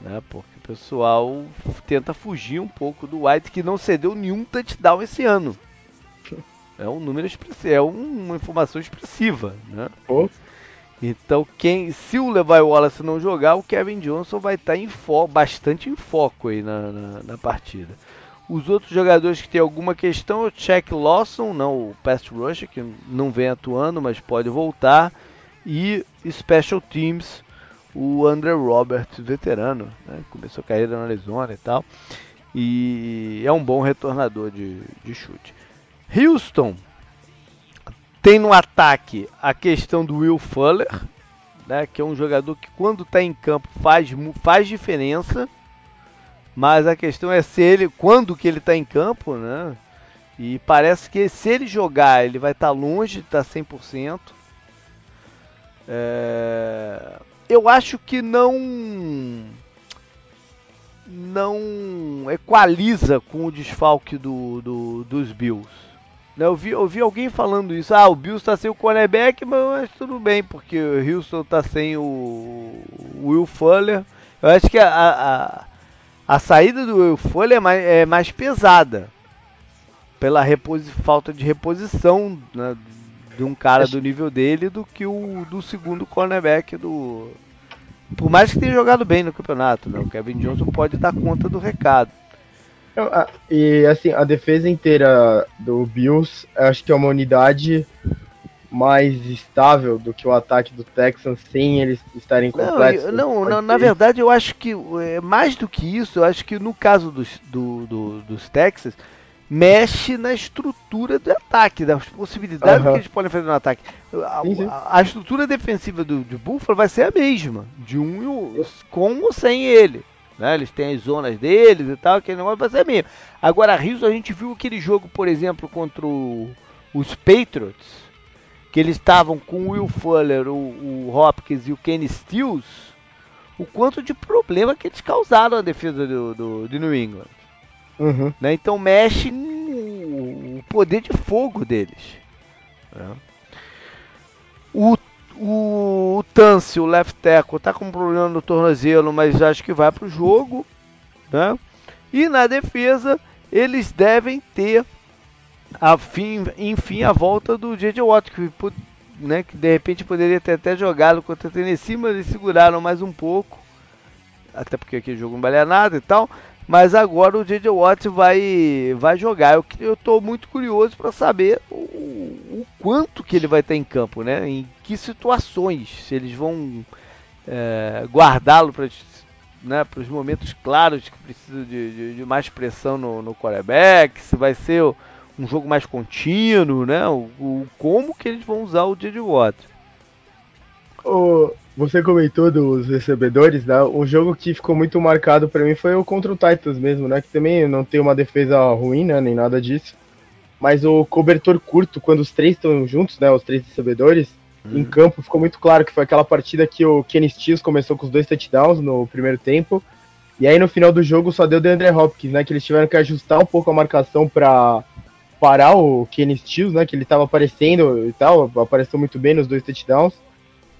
Né? Porque o pessoal tenta fugir um pouco do White, que não cedeu nenhum touchdown esse ano. É um número expressivo, é uma informação expressiva, né? Oh. Então, quem, se o Levi Wallace não jogar, o Kevin Johnson vai estar em foco, bastante em foco aí na, na, na, partida. Os outros jogadores que tem alguma questão, o Chuck Lawson, não o pass rusher, que não vem atuando, mas pode voltar, e Special Teams, o André Roberts, veterano, né? começou a carreira na Arizona e tal, e é um bom retornador de, de chute. Houston tem no ataque a questão do Will Fuller, né, que é um jogador que quando está em campo faz, faz diferença, mas a questão é se ele, quando que ele está em campo, né? E parece que se ele jogar, ele vai estar tá longe de estar tá 100%. É... Eu acho que não não equaliza com o desfalque do, do dos Bills. Né, eu vi, eu vi alguém falando isso. Ah, o Bills está sem o cornerback, mas tudo bem, porque o Houston está sem o Will Fuller. Eu acho que a, a, a saída do Will Fuller é mais, é mais pesada pela falta de reposição né, de um cara do nível dele do que o do segundo cornerback do. Por mais que tenha jogado bem no campeonato, né, o Kevin Johnson pode dar conta do recado. E assim, a defesa inteira do Bills, acho que é uma unidade mais estável do que o ataque do Texans sem eles estarem completos. Não, não, na verdade eu acho que é, mais do que isso, eu acho que no caso dos, do, do, dos Texans, mexe na estrutura do ataque, das possibilidades que eles podem fazer no ataque. A, sim, sim. a, a estrutura defensiva do, do Buffalo vai ser a mesma, de um com ou sem ele. Né? Eles têm as zonas deles e tal, aquele negócio vai ser mesmo. Agora, a Rios, a gente viu aquele jogo, por exemplo, contra o, os Patriots, que eles estavam com o Will Fuller, o, o, Hopkins e o Kenny Stills, o quanto de problema que eles causaram à defesa do, do, de New England. Uhum. Né? Então mexe no poder de fogo deles. Né? O o, o Tance, o left tackle, tá com um problema no tornozelo, mas acho que vai pro jogo, né? E na defesa, eles devem ter a fim, enfim a volta do J.J. Watt, que, né, que de repente poderia ter até jogado contra o Tennessee, mas eles seguraram mais um pouco, até porque aquele jogo não valia nada e tal. Mas agora o J.J. Watt vai, vai jogar. Eu, eu tô muito curioso para saber o, o, quanto que ele vai estar em campo, né? Em que situações, se eles vão é, guardá-lo para né, os momentos claros que precisa de, de, de, mais pressão no, no quarterback, se vai ser um jogo mais contínuo, né? O, o como que eles vão usar o J.J. Watt. O, você comentou dos recebedores, né? O jogo que ficou muito marcado para mim foi o contra o Titans mesmo, né? Que também não tem uma defesa ruim, né? Nem nada disso. Mas o cobertor curto, quando os três estão juntos, né? Os três recebedores, uhum. em campo, ficou muito claro que foi aquela partida que o Kenny Stills começou com os dois touchdowns no primeiro tempo. E aí no final do jogo só deu o DeAndre Hopkins, né? Que eles tiveram que ajustar um pouco a marcação para parar o Kenny Stills, né? Que ele estava aparecendo e tal, apareceu muito bem nos dois touchdowns.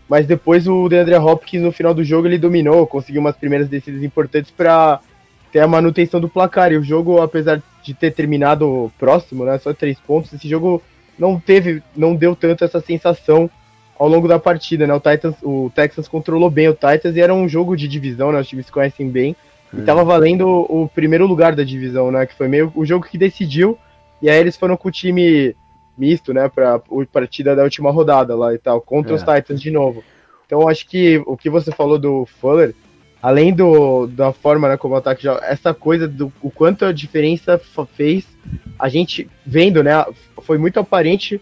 Mas depois o DeAndre Hopkins no final do jogo ele dominou, conseguiu umas primeiras descidas importantes para ter a manutenção do placar. E o jogo, apesar de ter terminado próximo, né, só três pontos, esse jogo não teve, não deu tanto essa sensação ao longo da partida, né? O Titans, o Texans controlou bem o Titans e era um jogo de divisão, né? Os times se conhecem bem. E tava valendo o primeiro lugar da divisão, né? Que foi meio o jogo que decidiu. E aí eles foram com o time misto, né? Pra a partida da última rodada lá e tal, contra é. os Titans de novo. Então acho que o que você falou do Fuller, além do, da forma né, como o ataque joga, essa coisa do o quanto a diferença fez, a gente vendo, né? Foi muito aparente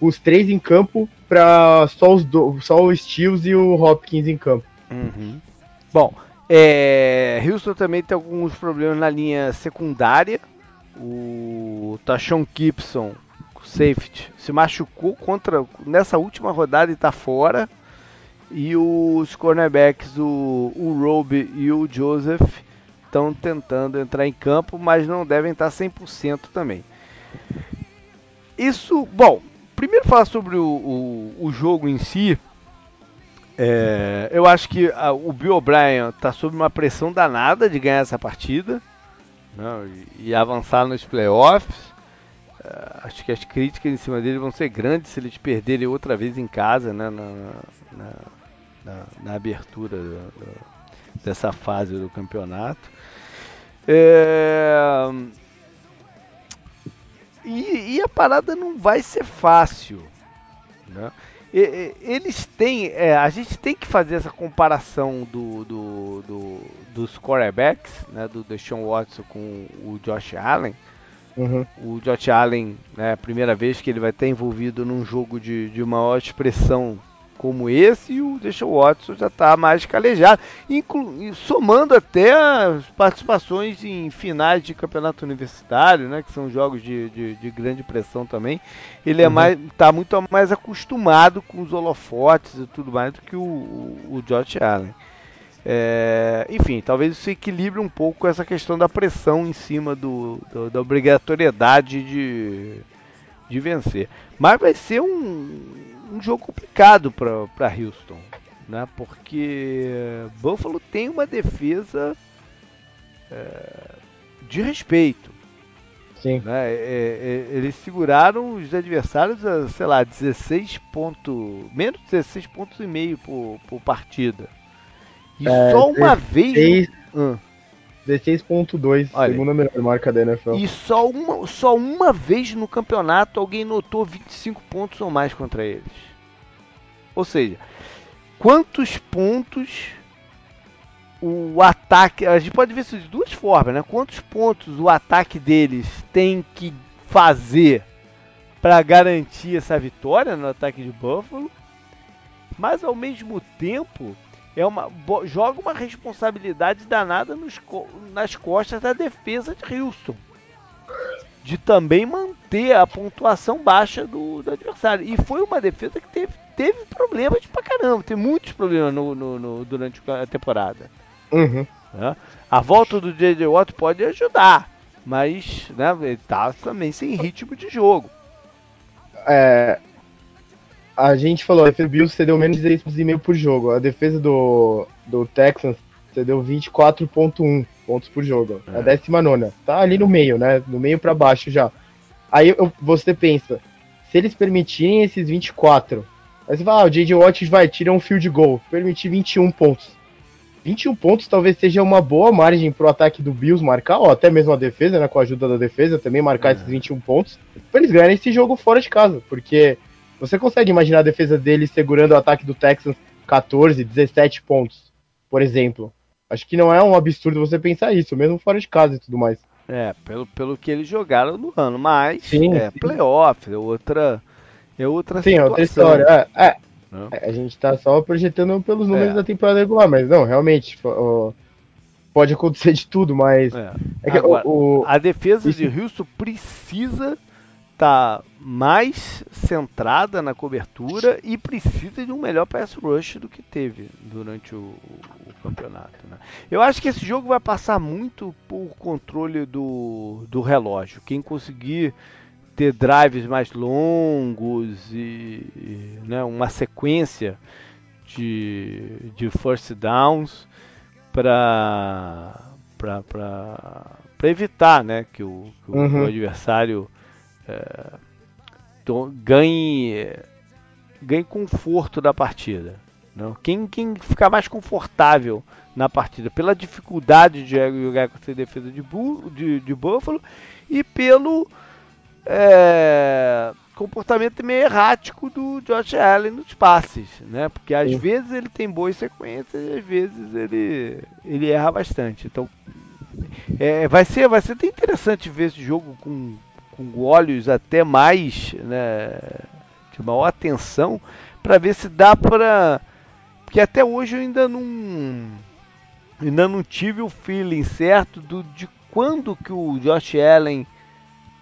os três em campo para só os do, só o Steels e o Hopkins em campo. Uhum. Bom, é, Houston também tem alguns problemas na linha secundária. O Tashon Gibson, safety, se machucou contra nessa última rodada e está fora. E os cornerbacks, o, o Robe e o Joseph, estão tentando entrar em campo, mas não devem estar 100% também. Isso, bom, primeiro falar sobre o, o, o jogo em si. É, eu acho que a, o Bill O'Brien está sob uma pressão danada de ganhar essa partida né, e, e, avançar nos playoffs. É, acho que as críticas em cima dele vão ser grandes se eles perderem outra vez em casa né, na, na, na, na abertura do, do, dessa fase do campeonato. É, e, e, a parada não vai ser fácil. Né? E, eles têm. É, a gente tem que fazer essa comparação do, do, do, dos quarterbacks, né, do Deshaun Watson com o Josh Allen. Uhum. O Josh Allen, né, a primeira vez que ele vai estar envolvido num jogo de, de maior expressão como esse, e o Deshaun Watson já está mais calejado, inclu somando até as participações em finais de campeonato universitário, né, que são jogos de, de, de grande pressão também. Ele é uhum. mais, está muito mais acostumado com os holofotes e tudo mais do que o, o, o Josh Allen. É, enfim, talvez isso equilibre um pouco essa questão da pressão em cima do, do da obrigatoriedade de, de vencer. Mas vai ser um, um jogo complicado para Houston, né? Porque Buffalo tem uma defesa é, de respeito. Sim. Né? É, é, eles seguraram os adversários a, sei lá, 16 pontos, menos 16 pontos e meio por, por partida. E é, só uma 16, vez. No... 16.2, segunda melhor marca da NFL. E só uma, só uma vez no campeonato alguém notou 25 pontos ou mais contra eles. Ou seja, quantos pontos o ataque. A gente pode ver isso de duas formas, né? Quantos pontos o ataque deles tem que fazer para garantir essa vitória no ataque de Buffalo, mas ao mesmo tempo é uma, joga uma responsabilidade danada nos, nas costas da defesa de Houston. De também manter a pontuação baixa do, do adversário. E foi uma defesa que teve, teve problemas pra caramba. Tem muitos problemas no, no, no durante a temporada. Uhum. Né? A volta do J.J. Watt pode ajudar. Mas né, ele tá também sem ritmo de jogo. É, a gente falou, a defesa do Bills cedeu menos de 10,5 por jogo. A defesa do, do Texans cedeu 24,1 pontos por jogo. É. A 19. Tá ali no meio, né? No meio para baixo já. Aí eu, você pensa, se eles permitirem esses 24, aí você fala, ah, o J.J. Watt vai tirar um field goal, permitir 21 pontos. 21 pontos talvez seja uma boa margem pro ataque do Bills marcar, ou até mesmo a defesa, né, com a ajuda da defesa, também marcar é. esses 21 pontos, pra eles ganharem esse jogo fora de casa, porque você consegue imaginar a defesa dele segurando o ataque do Texans 14, 17 pontos, por exemplo. Acho que não é um absurdo você pensar isso, mesmo fora de casa e tudo mais. É, pelo, pelo que eles jogaram no ano, mas sim, é sim. playoff, é outra, é outra sim, situação. outra história. É, é. é, A gente tá só projetando pelos números é. da temporada regular, mas não, realmente, ó, pode acontecer de tudo, mas. É. é Agora, o, o, a defesa isso... de Houston precisa está mais centrada na cobertura e precisa de um melhor pass rush do que teve durante o, o campeonato. Né? Eu acho que esse jogo vai passar muito por controle do, do relógio. Quem conseguir ter drives mais longos e, e né, uma sequência de, de first downs para evitar né, que o, que uhum. o adversário é, ganhe, ganhe conforto da partida. Não? Quem, quem ficar mais confortável na partida, pela dificuldade de jogar com essa defesa de, de, de Buffalo e pelo é, comportamento meio errático do Josh Allen nos passes, né? Porque às Sim. vezes ele tem boas sequências e às vezes ele, ele erra bastante. Então é, vai ser vai ser até interessante ver esse jogo com, com olhos até mais né, de maior atenção para ver se dá para porque até hoje eu ainda não ainda não tive o feeling certo do, de quando que o Josh Allen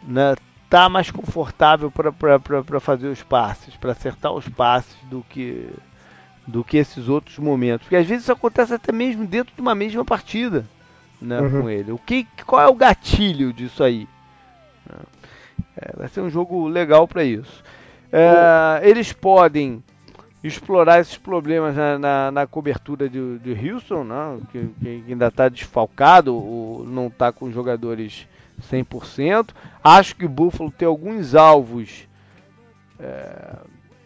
né, tá mais confortável para fazer os passes, para acertar os passes do que do que esses outros momentos. Porque às vezes isso acontece até mesmo dentro de uma mesma partida né, uhum. com ele. O que, qual é o gatilho disso aí? É, vai ser um jogo legal para isso. É, eles podem explorar esses problemas na, na, na cobertura de, de Houston, né, que, que ainda está desfalcado, ou não está com jogadores 100%. Acho que o Buffalo tem alguns alvos é,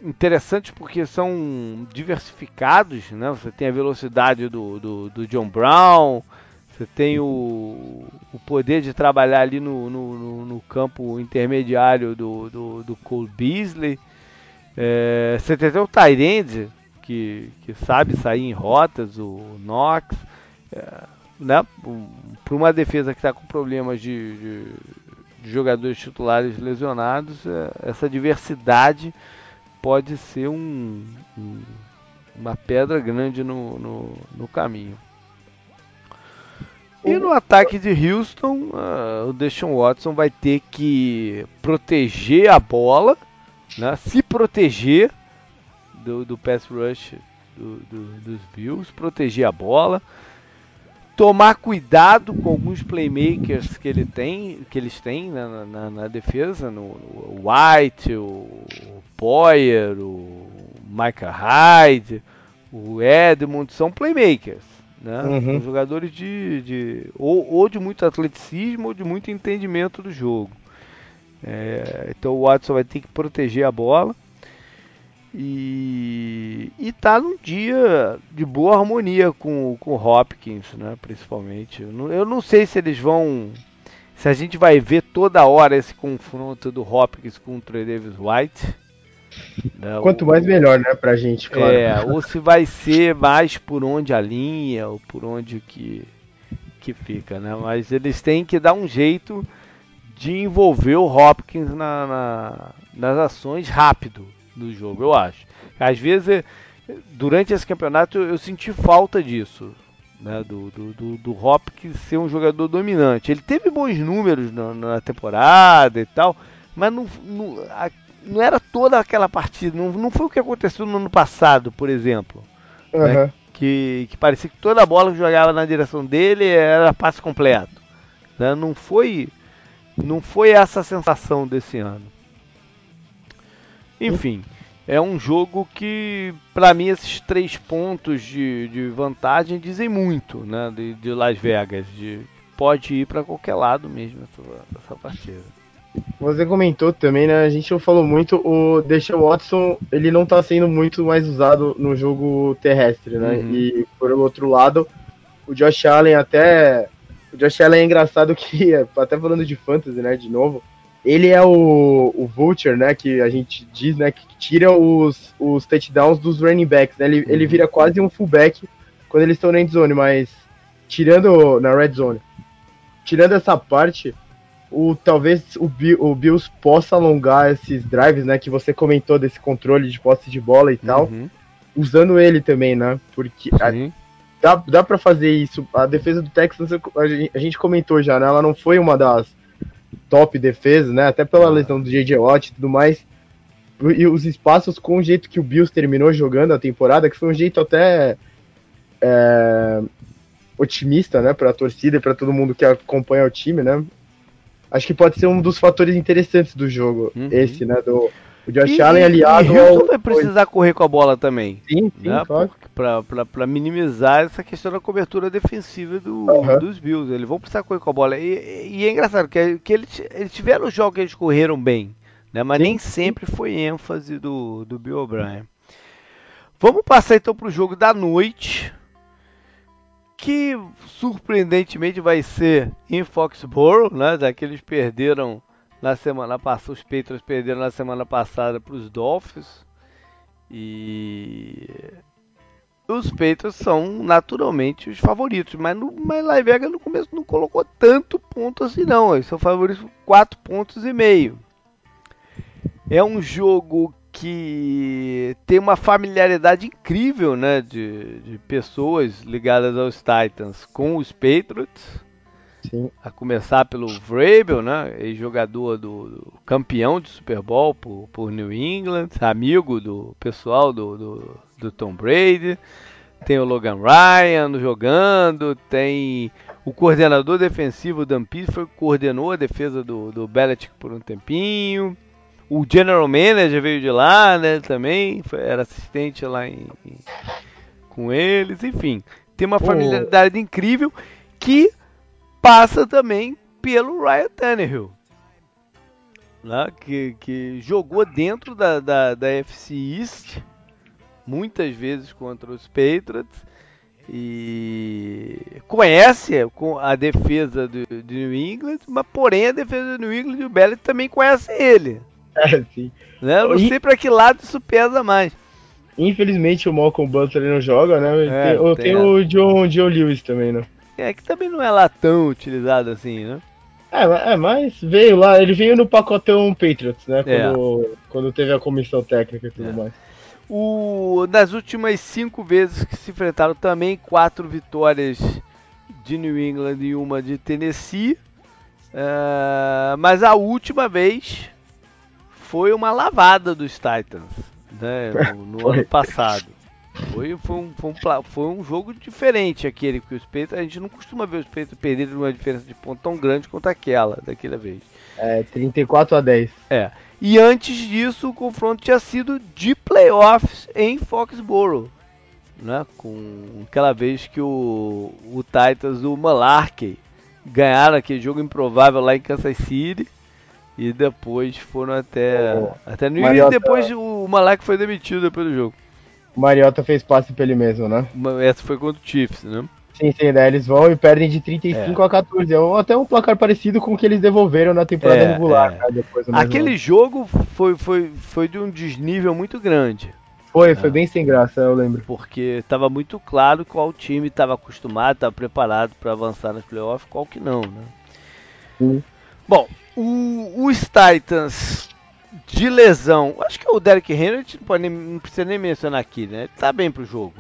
interessantes porque são diversificados. Né? Você tem a velocidade do, do, do John Brown, você tem o, o poder de trabalhar ali no, no, no campo intermediário do, do, do Cole Beasley. É, você tem até o Tyrande, que, que sabe sair em rotas, o Knox. É, né, para uma defesa que está com problemas de, de, de, jogadores titulares lesionados, é, essa diversidade pode ser um, um, uma pedra grande no, no, no caminho. E no ataque de Houston, uh, o Deshaun Watson vai ter que proteger a bola, né? se proteger do, do pass rush do, do, dos Bills, proteger a bola, tomar cuidado com alguns playmakers que ele tem, que eles têm né, na, na, na, defesa, no, no White, o, Poyer, o Micah Hyde, o Edmund, são playmakers. Né? Uhum. São jogadores de, de ou, ou, de muito atleticismo ou de muito entendimento do jogo. É, então o Watson vai ter que proteger a bola e, e tá num dia de boa harmonia com, com o Hopkins, né? Principalmente. Eu não, eu não sei se eles vão. Se a gente vai ver toda hora esse confronto do Hopkins contra o Davis White. Né? Quanto mais melhor, né, pra gente, claro. É, ou se vai ser mais por onde a linha, ou por onde que, que fica, né? Mas eles têm que dar um jeito de envolver o Hopkins na, na, nas ações rápido do jogo, eu acho. Às vezes, durante esse campeonato, eu, eu senti falta disso. Né, do, do, do, Hopkins ser um jogador dominante. Ele teve bons números na, na temporada e tal, mas não, não, não era toda aquela partida. Não, não foi o que aconteceu no ano passado, por exemplo. Uhum. Né? Que, que parecia que toda a bola que jogava na direção dele era passe completo. Né? Não foi não foi essa a sensação desse ano. Enfim, é um jogo que, para mim, esses três pontos de, de vantagem dizem muito né, de, de Las Vegas. De, pode ir para qualquer lado mesmo essa, essa partida. Você comentou também, né? A gente não falou muito, o Deshaun Watson, ele não tá sendo muito mais usado no jogo terrestre, né? Uhum. E por outro lado, o Josh Allen até. O Josh Allen é engraçado que, até falando de fantasy, né, de novo, ele é o, o Vulture, né, que a gente diz, né, que tira os, os touchdowns dos running backs, né? Ele, uhum. ele vira quase um fullback quando eles estão na end zone, mas tirando na red zone. Tirando essa parte, o talvez o, o Bills possa alongar esses drives, né, que você comentou desse controle de posse de bola e tal, uhum. usando ele também, né? Porque a, dá, dá para fazer isso. A defesa do Texans a gente comentou já, né? Ela não foi uma das top defesas, né? Até pela lesão do JJ Watt e tudo mais. E os espaços com o jeito que o Bills terminou jogando a temporada, que foi um jeito até é, otimista, né, para a torcida e para todo mundo que acompanha o time, né? Acho que pode ser um dos fatores interessantes do jogo, uhum. esse, né? Do, O Josh e, Allen aliado. E Houston vai precisar correr com a bola também. Sim, sim, né? claro. Para minimizar essa questão da cobertura defensiva do, uhum. dos Bills. Eles vão precisar correr com a bola. E, e é engraçado que, que eles, eles tiveram jogos que eles correram bem, né? mas sim. nem sempre foi ênfase do, do Bill O'Brien. Vamos passar então para o jogo da noite. Que surpreendentemente vai ser em Foxborough, né? Já que eles perderam na semana passada, os Patriots perderam na semana passada para os Dolphins. E os Patriots são naturalmente os favoritos, mas, no, mas Las Vegas no começo não colocou tanto ponto assim não. Eles são favoritos por 4 pontos e meio. É um jogo que tem uma familiaridade incrível, né, de, de pessoas ligadas aos Titans com os Patriots. Sim. A começar pelo Vrabel, né? Ex-jogador do, do, campeão de Super Bowl por, por New England, amigo do pessoal do, do, do Tom Brady. Tem o Logan Ryan jogando, tem o coordenador defensivo Dan Pittsburgh coordenou a defesa do, do Belichick por um tempinho. O general manager veio de lá, né? Também foi, era assistente lá em, em, com eles, enfim. Tem uma familiaridade oh. incrível que passa também pelo Ryan Tannehill, né, que, que jogou dentro da, da, da FC East muitas vezes contra os Patriots e conhece a defesa do, de New England, mas porém a defesa do New England e o Bellet também conhece ele. É, sim. Né? Eu não sei para que lado isso pesa mais. Infelizmente o Malcolm Butler não joga, né? É, tem, tem, tem o John, John Lewis também, né? É, que também não é lá tão utilizado assim, né? É, é, mas veio lá, ele veio no pacotão Patriots, né? É. Quando, é. quando teve a comissão técnica e tudo é. mais. O, nas últimas cinco vezes que se enfrentaram também, quatro vitórias de New England e uma de Tennessee. Uh, mas a última vez foi uma lavada dos Titans, né? No, no ano passado. Foi, foi, um, foi, um, foi um jogo diferente aquele que os Peitos. A gente não costuma ver os Peitos perderem uma diferença de ponto tão grande quanto aquela daquela vez. É, 34 a 10. É. E antes disso, o confronto tinha sido de playoffs em Foxborough. Né? Com aquela vez que o, o Titans do Malarkey ganharam aquele jogo improvável lá em Kansas City. E depois foram até, até New. E depois o Malarkey foi demitido depois do jogo. O Mariota fez passe pra ele mesmo, né? Essa foi contra o Chiefs, né? Sim, sim, daí eles vão e perdem de 35 é. a 14. É até um placar parecido com o que eles devolveram na temporada é, regular. É. Né? Aquele jogo foi, foi, foi de um desnível muito grande. Foi, foi bem sem graça, eu lembro. Porque estava muito claro qual time estava acostumado, estava preparado para avançar nos playoffs, qual que não, né? Sim. Bom, o, os Titans de lesão, acho que o Derek Henry não, pode nem, não precisa nem mencionar aqui, né? Ele tá bem pro jogo.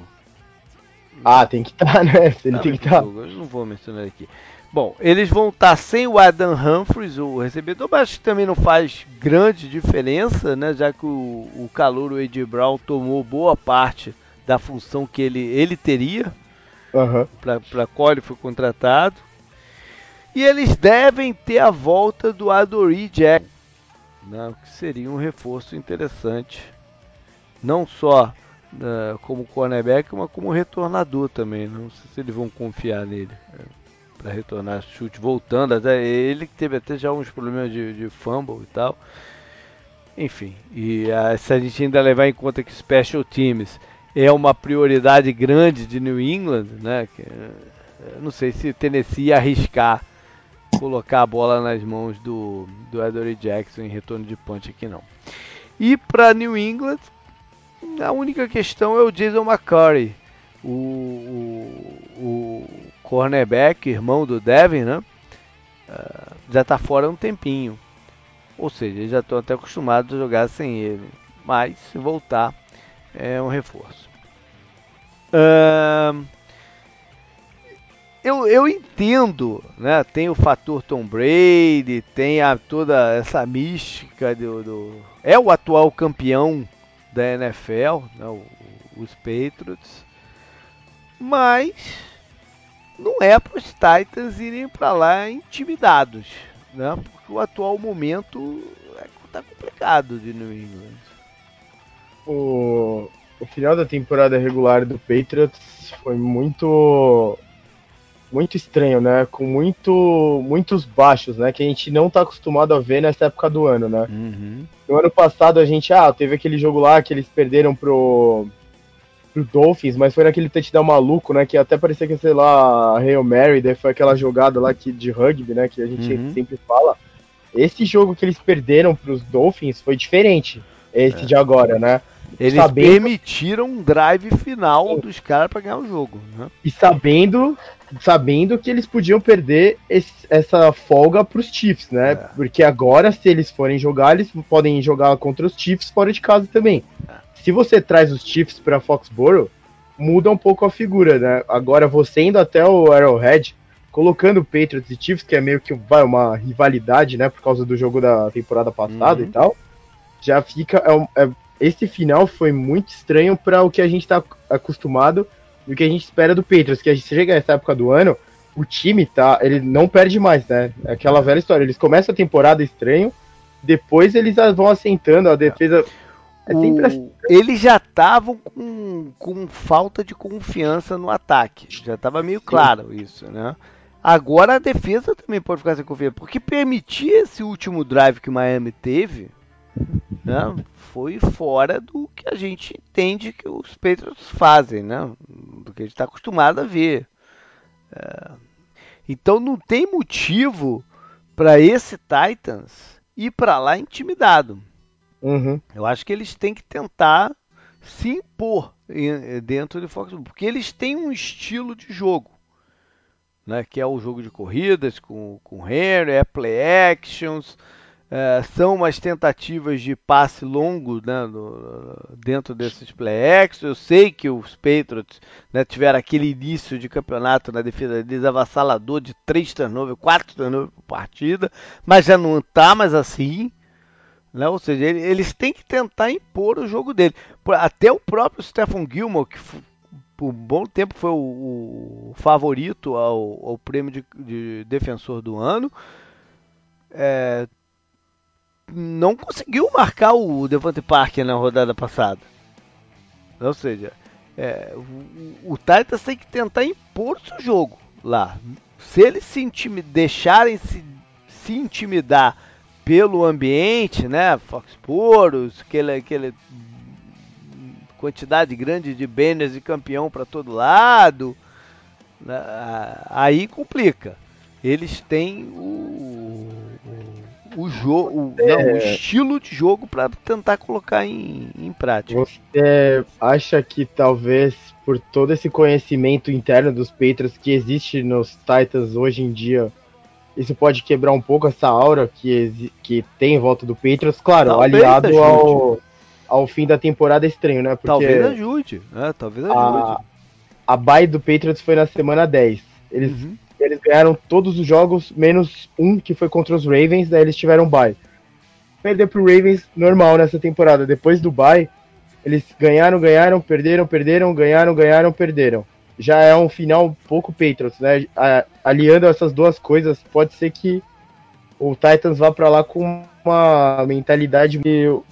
Ah, tem que estar, tá, né? Ele tá tem que estar. Tá. Eu não vou mencionar aqui. Bom, eles vão estar tá sem o Adam Humphries, o recebedor, mas acho que também não faz grande diferença, né? Já que o, o calor, o Ed Brown, tomou boa parte da função que ele, ele teria, uhum. para qual ele foi contratado. E eles devem ter a volta do Adoree Jack, né, que seria um reforço interessante, não só uh, como cornerback, mas como retornador também. Não sei se eles vão confiar nele é, para retornar chute voltando. Até ele que teve até já uns problemas de, de fumble e tal. Enfim, e se a gente ainda levar em conta que Special Teams é uma prioridade grande de New England, né? Que, uh, não sei se Tennessee arriscar colocar a bola nas mãos do, do Adoree Jackson em retorno de punch aqui não. E para New England, a única questão é o Jason McCurry, o, o, o cornerback, irmão do Devin, né? Uh, já está fora um tempinho. Ou seja, já estão até acostumados a jogar sem ele. Mas se voltar, é um reforço. Uh, eu, eu entendo, né? Tem o fator Tom Brady, tem a, toda essa mística do, do, É o atual campeão da NFL, né, o, os Patriots. Mas não é para os Titans irem para lá intimidados, né? Porque o atual momento é que o tá complicado de New England. O, o final da temporada regular do Patriots foi muito muito estranho, né? Com muito, muitos baixos, né? Que a gente não tá acostumado a ver nessa época do ano, né? Uhum. No ano passado a gente, ah, teve aquele jogo lá que eles perderam pro, pro Dolphins, mas foi naquele touchdown maluco, né? Que até parecia que, sei lá, a Hail Mary, daí foi aquela jogada lá que, de rugby, né? Que a gente uhum. sempre fala. Esse jogo que eles perderam pros Dolphins foi diferente. Esse é. de agora, né? Eles sabendo... permitiram um drive final dos caras para ganhar o jogo. Né? E sabendo, sabendo que eles podiam perder esse, essa folga para os Chiefs, né? É. Porque agora, se eles forem jogar, eles podem jogar contra os Chiefs fora de casa também. É. Se você traz os Chiefs para Foxborough, muda um pouco a figura, né? Agora você indo até o Arrowhead, colocando Patriots e Chiefs, que é meio que vai, uma rivalidade, né? Por causa do jogo da temporada passada uhum. e tal, já fica. É, é, esse final foi muito estranho para o que a gente está acostumado e o que a gente espera do Patriots, que a gente chega nessa época do ano, o time tá, ele não perde mais, né? É aquela velha história, eles começam a temporada estranho, depois eles vão assentando, a defesa é sempre assim. Eles já estavam com, com falta de confiança no ataque. Já estava meio claro isso, né? Agora a defesa também pode ficar sem confiança, porque permitir esse último drive que o Miami teve, né, foi fora do que a gente entende que os Patriots fazem, né, do que a gente está acostumado a ver. É, então não tem motivo para esse Titans ir para lá intimidado. Uhum. Eu acho que eles têm que tentar se impor dentro de Foxborough, porque eles têm um estilo de jogo né, que é o jogo de corridas com, com Henry, é play actions, é, são umas tentativas de passe longo né, no, dentro desses play actions. Eu sei que os Patriots né, tiveram aquele início de campeonato na defesa deles avassalador de 3 turnovers, 4 turnovers por partida, mas já não está mais assim. Né? Ou seja, eles têm que tentar impor o jogo dele. Até o próprio Stephen Gilmore, que por um bom tempo foi o, o favorito ao, ao prêmio de, de, defensor do ano. É, não conseguiu marcar o Devante Parker na rodada passada. Ou seja, é, o, o Titans tem que tentar impor seu jogo lá. Se eles se deixarem se, se intimidar pelo ambiente, né, Foxporos, aquele, aquele quantidade grande de banners de campeão para todo lado, né? aí complica. Eles têm o, o, o jogo, é. o estilo de jogo para tentar colocar em, em prática. Você acha que talvez por todo esse conhecimento interno dos Patriots que existe nos Titans hoje em dia, isso pode quebrar um pouco essa aura que, que tem em volta do Patriots, claro, Talvez aliado ao, ao fim da temporada é estranho, né? Porque talvez ajude, né? Talvez ajude. A, a bye do Patriots foi na semana 10. Eles, uhum. Eles ganharam todos os jogos, menos um que foi contra os Ravens, daí eles tiveram bye. Perder pro Ravens normal nessa temporada. Depois do bye, eles ganharam, ganharam, perderam, perderam, ganharam, ganharam, perderam. Já é um final um pouco Patriots, né? aliando essas duas coisas, pode ser que o Titans vá para lá com uma mentalidade meio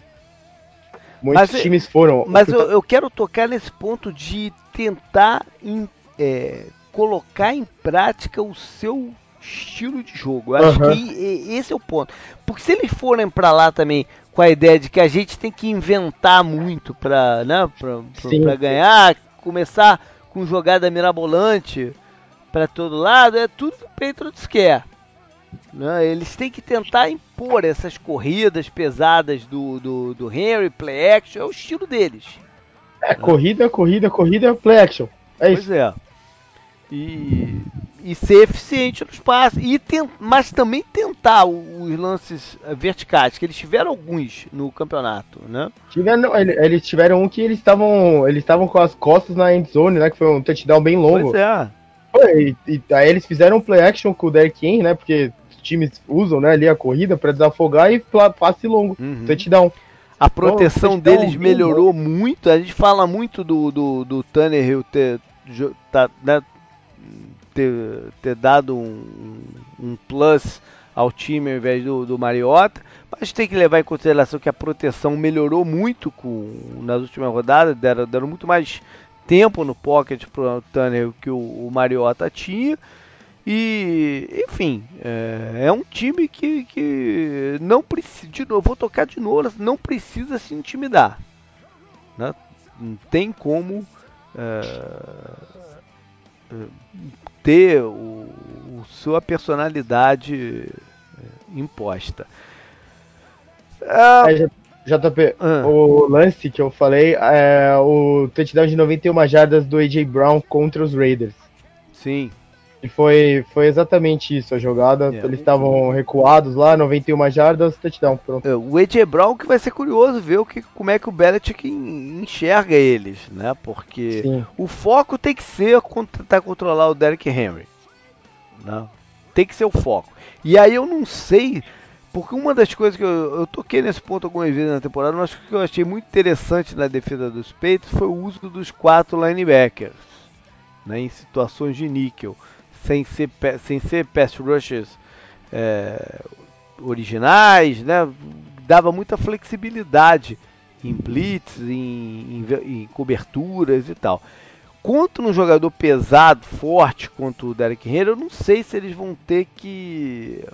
Muitos mas, times foram. Mas eu, eu, quero tocar nesse ponto de tentar é, colocar em prática o seu estilo de jogo. Eu acho que esse é o ponto. Porque se eles forem para lá também com a ideia de que a gente tem que inventar muito para né, pra, ganhar, começar com jogada mirabolante para todo lado, é tudo que o Patriots quer. Né? Eles têm que tentar impor essas corridas pesadas do, do, do Henry, play action, é o estilo deles. É, né? corrida, corrida, corrida, play action. É pois isso. é. E, e ser eficiente nos passes. E tem, mas também tentar os lances eh, verticais, que eles tiveram alguns no campeonato, né? Tiveram, eles tiveram um que eles estavam eles estavam com as costas na end zone, né? Que foi um touchdown bem longo. Pois é. E, e, aí eles fizeram um play action com o Derrick Henry, né? Porque times usam né, ali a corrida para desafogar e passe longo, uhum. touchdown. A proteção então, deles melhorou muito. A gente fala muito do, do, do Tannehill ter, tá, né, ter, ter dado um, um plus ao time ao invés do, do Mariota, Mas tem que levar em consideração que a proteção melhorou muito com, nas últimas rodadas, deram, deram muito mais tempo no pocket para o Tanner que o, o Mariota tinha. E, enfim, é, é, um time que, que não precisa, de novo, vou tocar de novo, não precisa se intimidar. Né? Não tem como é, ter o, o, sua personalidade é, imposta. É, JP, ah. o lance que eu falei é o touchdown de 91 jardas do AJ Brown contra os Raiders. Sim. E foi, foi exatamente isso a jogada. Yeah. É. Eles estavam recuados lá, 91 jardas, touchdown. Pronto. É, o AJ Brown que vai ser curioso ver o que, como é que o Belichick enxerga eles, né? Porque Sim. o foco tem que ser tentar controlar o Derrick Henry. Né? Tem que ser o foco. E aí eu não sei, porque uma das coisas que eu, eu toquei nesse ponto algumas vezes na temporada, mas que eu achei muito interessante na defesa dos Peitos foi o uso dos quatro linebackers né, em situações de níquel sem ser, sem ser pass rushers é, originais, né? Dava muita flexibilidade em blitz, em, em, em, coberturas e tal. Quanto no jogador pesado, forte, quanto o Derek Henry, eu não sei se eles vão ter que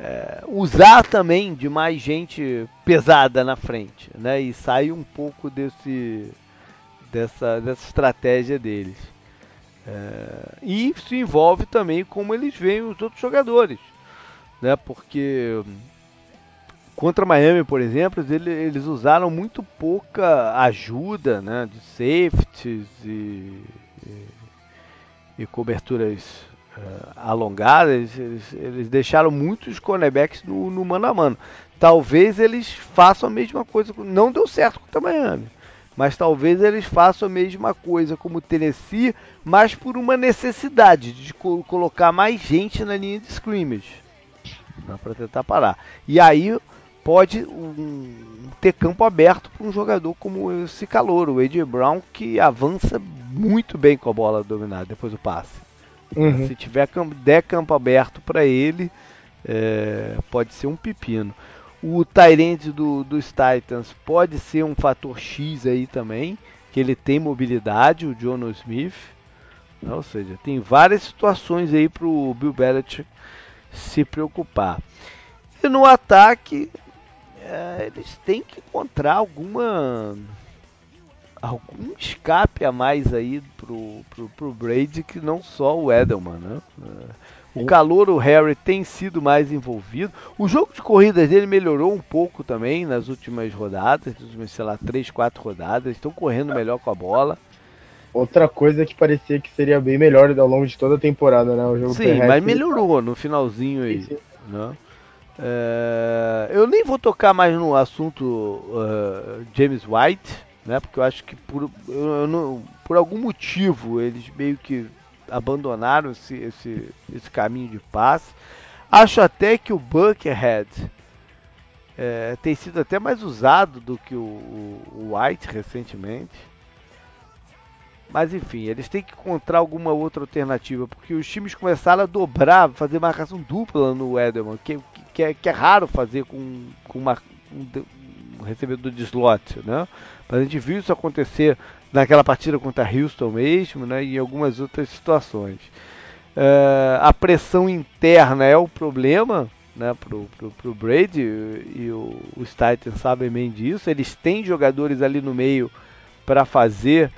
é, usar também de mais gente pesada na frente, né? E sair um pouco desse, dessa, dessa estratégia deles. É, e isso envolve também como eles veem os outros jogadores, né? Porque contra Miami, por exemplo, eles, eles usaram muito pouca ajuda, né? De safeties e, e, e coberturas uh, alongadas. Eles, eles, deixaram muitos cornerbacks no, no mano a mano. Talvez eles façam a mesma coisa. Não deu certo contra Miami mas talvez eles façam a mesma coisa como o Tennessee, mas por uma necessidade de co colocar mais gente na linha de scrimmage para tentar parar. E aí pode um, ter campo aberto para um jogador como esse calor, o AJ Brown, que avança muito bem com a bola dominada depois do passe. Uhum. Se tiver der campo aberto para ele, é, pode ser um pepino. O Tyrande do, dos Titans pode ser um fator X aí também, que ele tem mobilidade, o Jono Smith. Ou seja, tem várias situações aí para o Bill Belichick se preocupar. E no ataque, é, eles têm que encontrar alguma algum escape a mais aí pro, pro, pro Brady que não só o Edelman, né? É, o calor, o Harry tem sido mais envolvido. O jogo de corridas dele melhorou um pouco também nas últimas rodadas, nas últimas, sei lá, 3, 4 rodadas. Estão correndo melhor com a bola. Outra coisa que parecia que seria bem melhor ao longo de toda a temporada, né? O jogo sim, mas melhorou no finalzinho aí. Sim, sim. Né? É, eu nem vou tocar mais no assunto uh, James White, né? Porque eu acho que por, eu, eu não, por algum motivo eles meio que abandonaram esse, esse, esse caminho de passe. Acho até que o Buckethead é, tem sido até mais usado do que o, o, White recentemente. Mas enfim, eles têm que encontrar alguma outra alternativa, porque os times começaram a dobrar, fazer marcação dupla no Edelman, que, que, é, que é raro fazer com, com uma, um, um recebedor de slot, né? Mas a gente viu isso acontecer naquela partida contra Houston mesmo, né, e em algumas outras situações. Uh, a pressão interna é o problema né, pro, pro, pro Brady e o, os Titans sabem bem disso. Eles têm jogadores ali no meio para fazer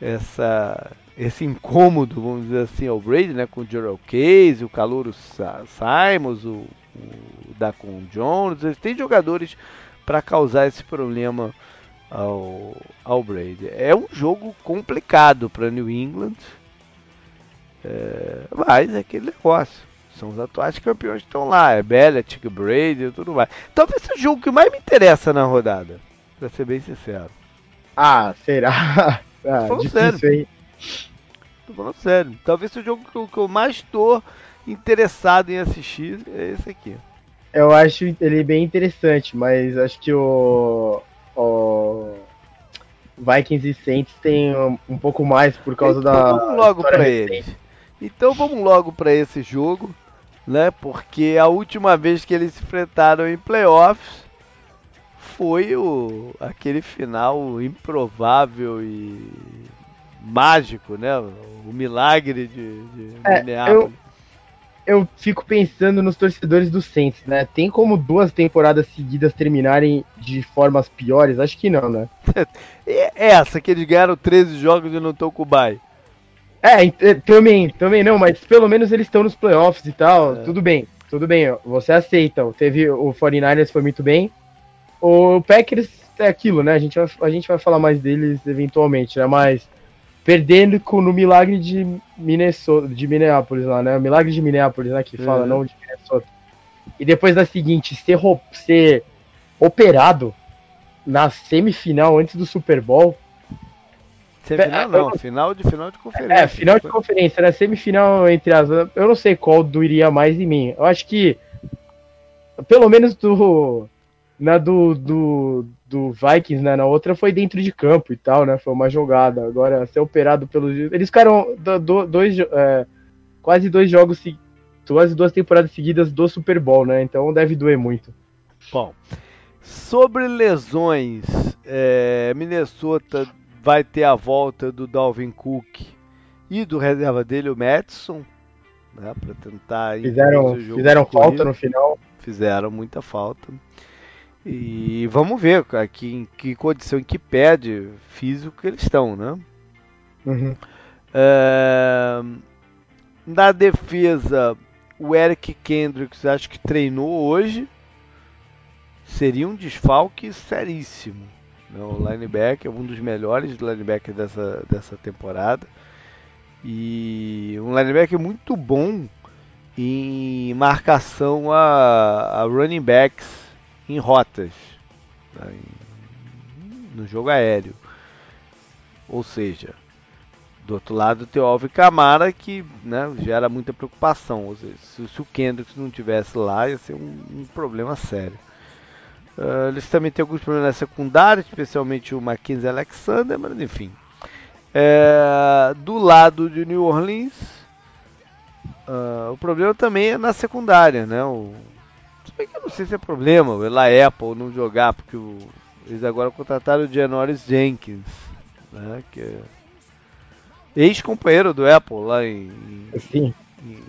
essa, esse incômodo, vamos dizer assim, ao Brady, né, com o Gerald Case, o Calouro Simons, o, o Dacon Jones. Eles têm jogadores para causar esse problema ao, ao Brady. É um jogo complicado para New England, é, mas é aquele negócio. São os atuais campeões que estão lá. É Belichick, Brady e tudo mais. Talvez seja o jogo que mais me interessa na rodada, pra ser bem sincero. Ah, será? Ah, Tô falando sério. Hein? Tô falando sério. Talvez seja o jogo que eu, que eu mais estou interessado em assistir é esse aqui. Eu acho ele bem interessante, mas acho que o, o Vikings e Saints tem um, um pouco mais por causa então, da. Vamos logo para eles. Então vamos logo para esse jogo. né? Porque a última vez que eles se enfrentaram em playoffs foi o aquele final improvável e mágico, né? O milagre de, de é, Minneapolis. Eu eu fico pensando nos torcedores do Saints, né? Tem como duas temporadas seguidas terminarem de formas piores? Acho que não, né? É essa, que eles ganharam 13 jogos e não estão com o bye. É, é, também, também não, mas pelo menos eles estão nos playoffs e tal. É. Tudo bem, tudo bem, você aceita. Teve o 49ers foi muito bem. O Packers é aquilo, né? A gente vai, a gente vai falar mais deles eventualmente, né? Mas perdendo com, no milagre de Minnesota, de Minneapolis lá, né? O milagre de Minneapolis, né? Que fala, uhum. não de Minnesota. E depois da seguinte, ser, ser operado na semifinal antes do Super Bowl. Semifinal não, eu, final de final de conferência. É, final de conferência, né? Semifinal entre as. Eu não sei qual doeria mais em mim. Eu acho que. Pelo menos do. Na do, do, do Vikings, né? Na outra foi dentro de campo e tal, né? Foi uma jogada. Agora, ser operado pelos. Eles ficaram do, dois, é, quase dois jogos, quase duas temporadas seguidas do Super Bowl, né? Então deve doer muito. Bom, sobre lesões, é, Minnesota vai ter a volta do Dalvin Cook e do reserva dele, o Madison, né? Para tentar. Fizeram, fizeram falta no final. Fizeram muita falta. E vamos ver aqui em que condição, em que pede físico que eles estão, né? Uhum. É, na defesa, o Eric Kendricks acho que treinou hoje. Seria um desfalque seríssimo. Né? O linebacker, um dos melhores linebackers dessa, dessa temporada. E um linebacker muito bom em marcação a, a running backs em rotas, né, no jogo aéreo. Ou seja, do outro lado tem o Alvin Camara que né, gera muita preocupação. Ou seja, se, se o Kendricks não tivesse lá, ia ser um, um problema sério. Uh, eles também têm alguns problemas na secundária, especialmente o Mackenzie Alexander, mas enfim. É, do lado de New Orleans, uh, o problema também é na secundária, né? O eu não sei se é problema lá Apple não jogar, porque o, eles agora contrataram o Janoris Jenkins, né? Que é ex-companheiro do Apple lá em, Sim. em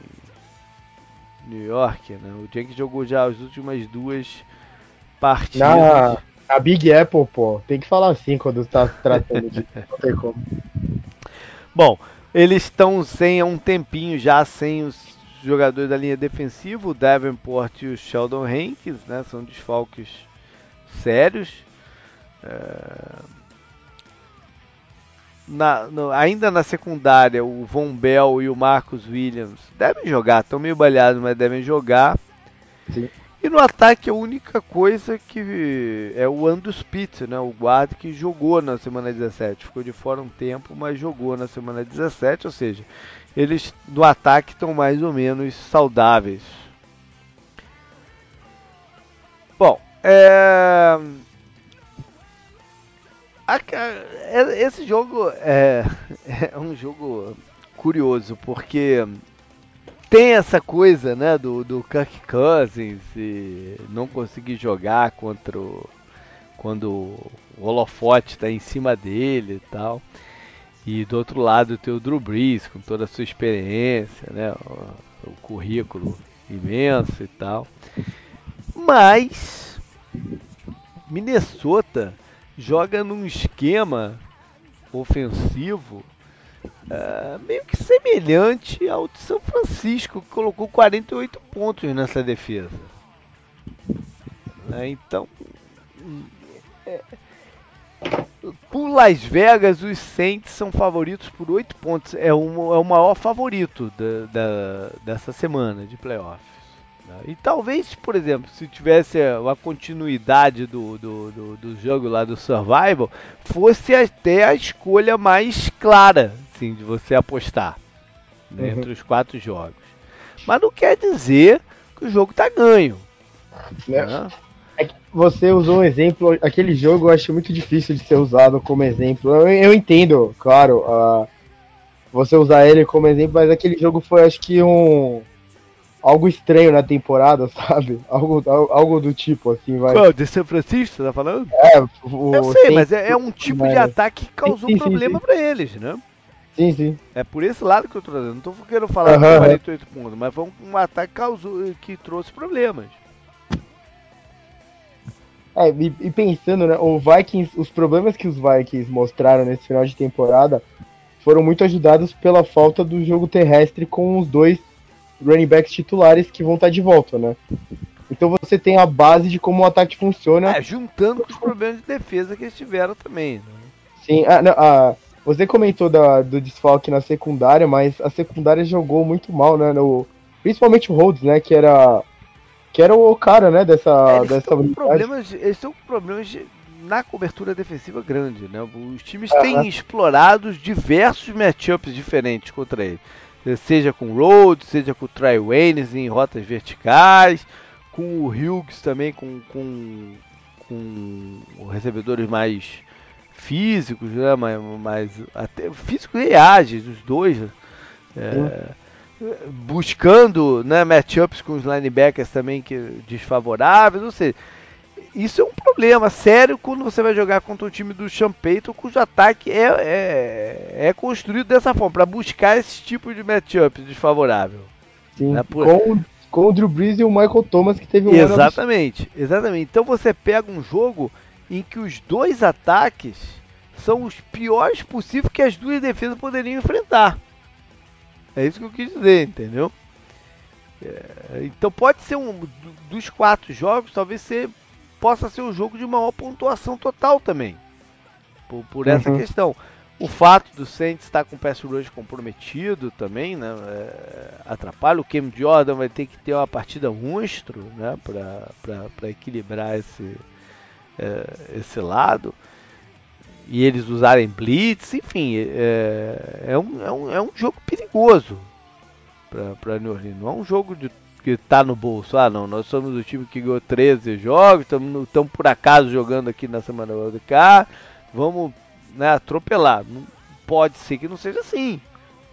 New York, né? O Jenkins jogou já as últimas duas partidas. Na, a Big Apple, pô, tem que falar assim quando tá tratando de. não tem como. Bom, eles estão sem há um tempinho já sem os jogadores da linha defensiva, o Davenport e o Sheldon Hankins, né, são desfalques sérios. É... Na, no, ainda na secundária, o Von Bell e o Marcus Williams devem jogar, estão meio balhados, mas devem jogar. Sim. E no ataque a única coisa que é o Andrew Spitz, né, o guarda que jogou na semana 17, ficou de fora um tempo, mas jogou na semana 17, ou seja, eles no ataque estão mais ou menos saudáveis. Bom, é... é esse jogo é... é um jogo curioso porque tem essa coisa, né, do, do Kirk Cousins e não conseguir jogar contra o, quando o holofote está em cima dele e tal. E do outro lado tem o Drew Brees com toda a sua experiência, né, o, o currículo imenso e tal. Mas Minnesota joga num esquema ofensivo é, meio que semelhante ao de São Francisco, que colocou 48 pontos nessa defesa. É, então, é, por Las Vegas, os Saints são favoritos por 8 pontos. É, um, é o maior favorito da, da, dessa semana de playoffs. Né? E talvez, por exemplo, se tivesse a continuidade do, do, do, do, jogo lá do Survival, fosse até a escolha mais clara assim, de você apostar né, uhum. entre os quatro jogos. Mas não quer dizer que o jogo está ganho. Né? Né? É que você usou um exemplo, aquele jogo eu acho muito difícil de ser usado como exemplo. Eu, eu entendo, claro, uh, você usar ele como exemplo, mas aquele jogo foi acho que um algo estranho na temporada, sabe? Algo, algo do tipo, assim, vai. Qual, de São Francisco, você tá falando? É, o, Eu sei, mas é, é, um tipo de ataque que causou sim, sim, problema pra eles, né? Sim, sim. É por esse lado que eu tô trazendo. Não tô querendo falar uhum, 48 pontos, mas foi um, um ataque que causou, que trouxe problemas. É, e, e, pensando, né, o Vikings, os problemas que os Vikings mostraram nesse final de temporada foram muito ajudados pela falta do jogo terrestre com os dois running backs titulares que vão estar de volta, né? Então você tem a base de como o ataque funciona. É, juntando com os problemas de defesa que eles tiveram também. Né? Sim, a, a, você comentou da, do desfalque na secundária, mas a secundária jogou muito mal, né? No, principalmente o Rhodes, né? Que era que era o cara, né, dessa é, eles dessa estão problemas, eles estão com problemas de, na cobertura defensiva grande, né? Os times têm explorado diversos matchups diferentes contra ele. Seja com o Rhodes, seja com o Trey Waynes em rotas verticais, com o Hughes também com, com, com recebedores mais físicos, né? mais, mais até físicos e ágeis, os dois. Né? É, buscando né, matchups com os linebackers também que desfavoráveis, ou seja, isso é um problema sério quando você vai jogar contra o time do Payton, cujo ataque é, é, é construído dessa forma, para buscar esse tipo de matchup desfavorável. Sim, né, por... com, com o Drew Brees e o Michael Thomas que teve um Exatamente, exatamente. Então você pega um jogo em que os dois ataques são os piores possíveis que as duas defesas poderiam enfrentar. É isso que eu quis dizer, entendeu? É, então pode ser um dos quatro jogos, talvez ser, possa ser um jogo de maior pontuação total também. Por, por essa uhum. questão. O fato do Saints estar com o pass rush comprometido também, né, é, atrapalha. O Cam Jordan vai ter que ter uma partida monstro, né, para equilibrar esse, é, esse lado e eles usarem blitz, enfim, é, é, um, é, um, é um jogo perigoso para New Orleans. Não é um jogo de, que está no bolso. Ah, não, nós somos o time que ganhou 13 jogos, estamos por acaso jogando aqui na semana do cá, vamos né, atropelar. Não, pode ser que não seja assim.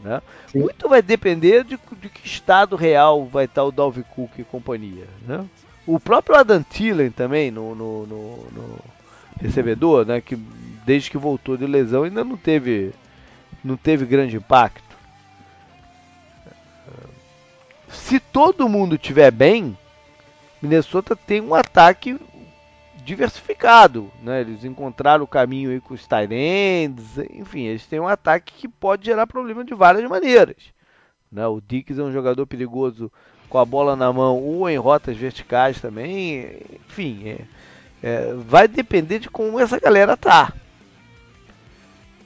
Né? Muito vai depender de, de, que estado real vai estar o Dalvin Cook e companhia. Né? O próprio Adam Thielen também no, no, no, no recebedor, né, que desde que voltou de lesão ainda não teve não teve grande impacto. Se todo mundo tiver bem, Minnesota tem um ataque diversificado, né? Eles encontraram o caminho aí com os Tyrands, enfim, eles têm um ataque que pode gerar problema de várias maneiras. Né? O Dix é um jogador perigoso com a bola na mão ou em rotas verticais também, enfim, é, é, vai depender de como essa galera tá.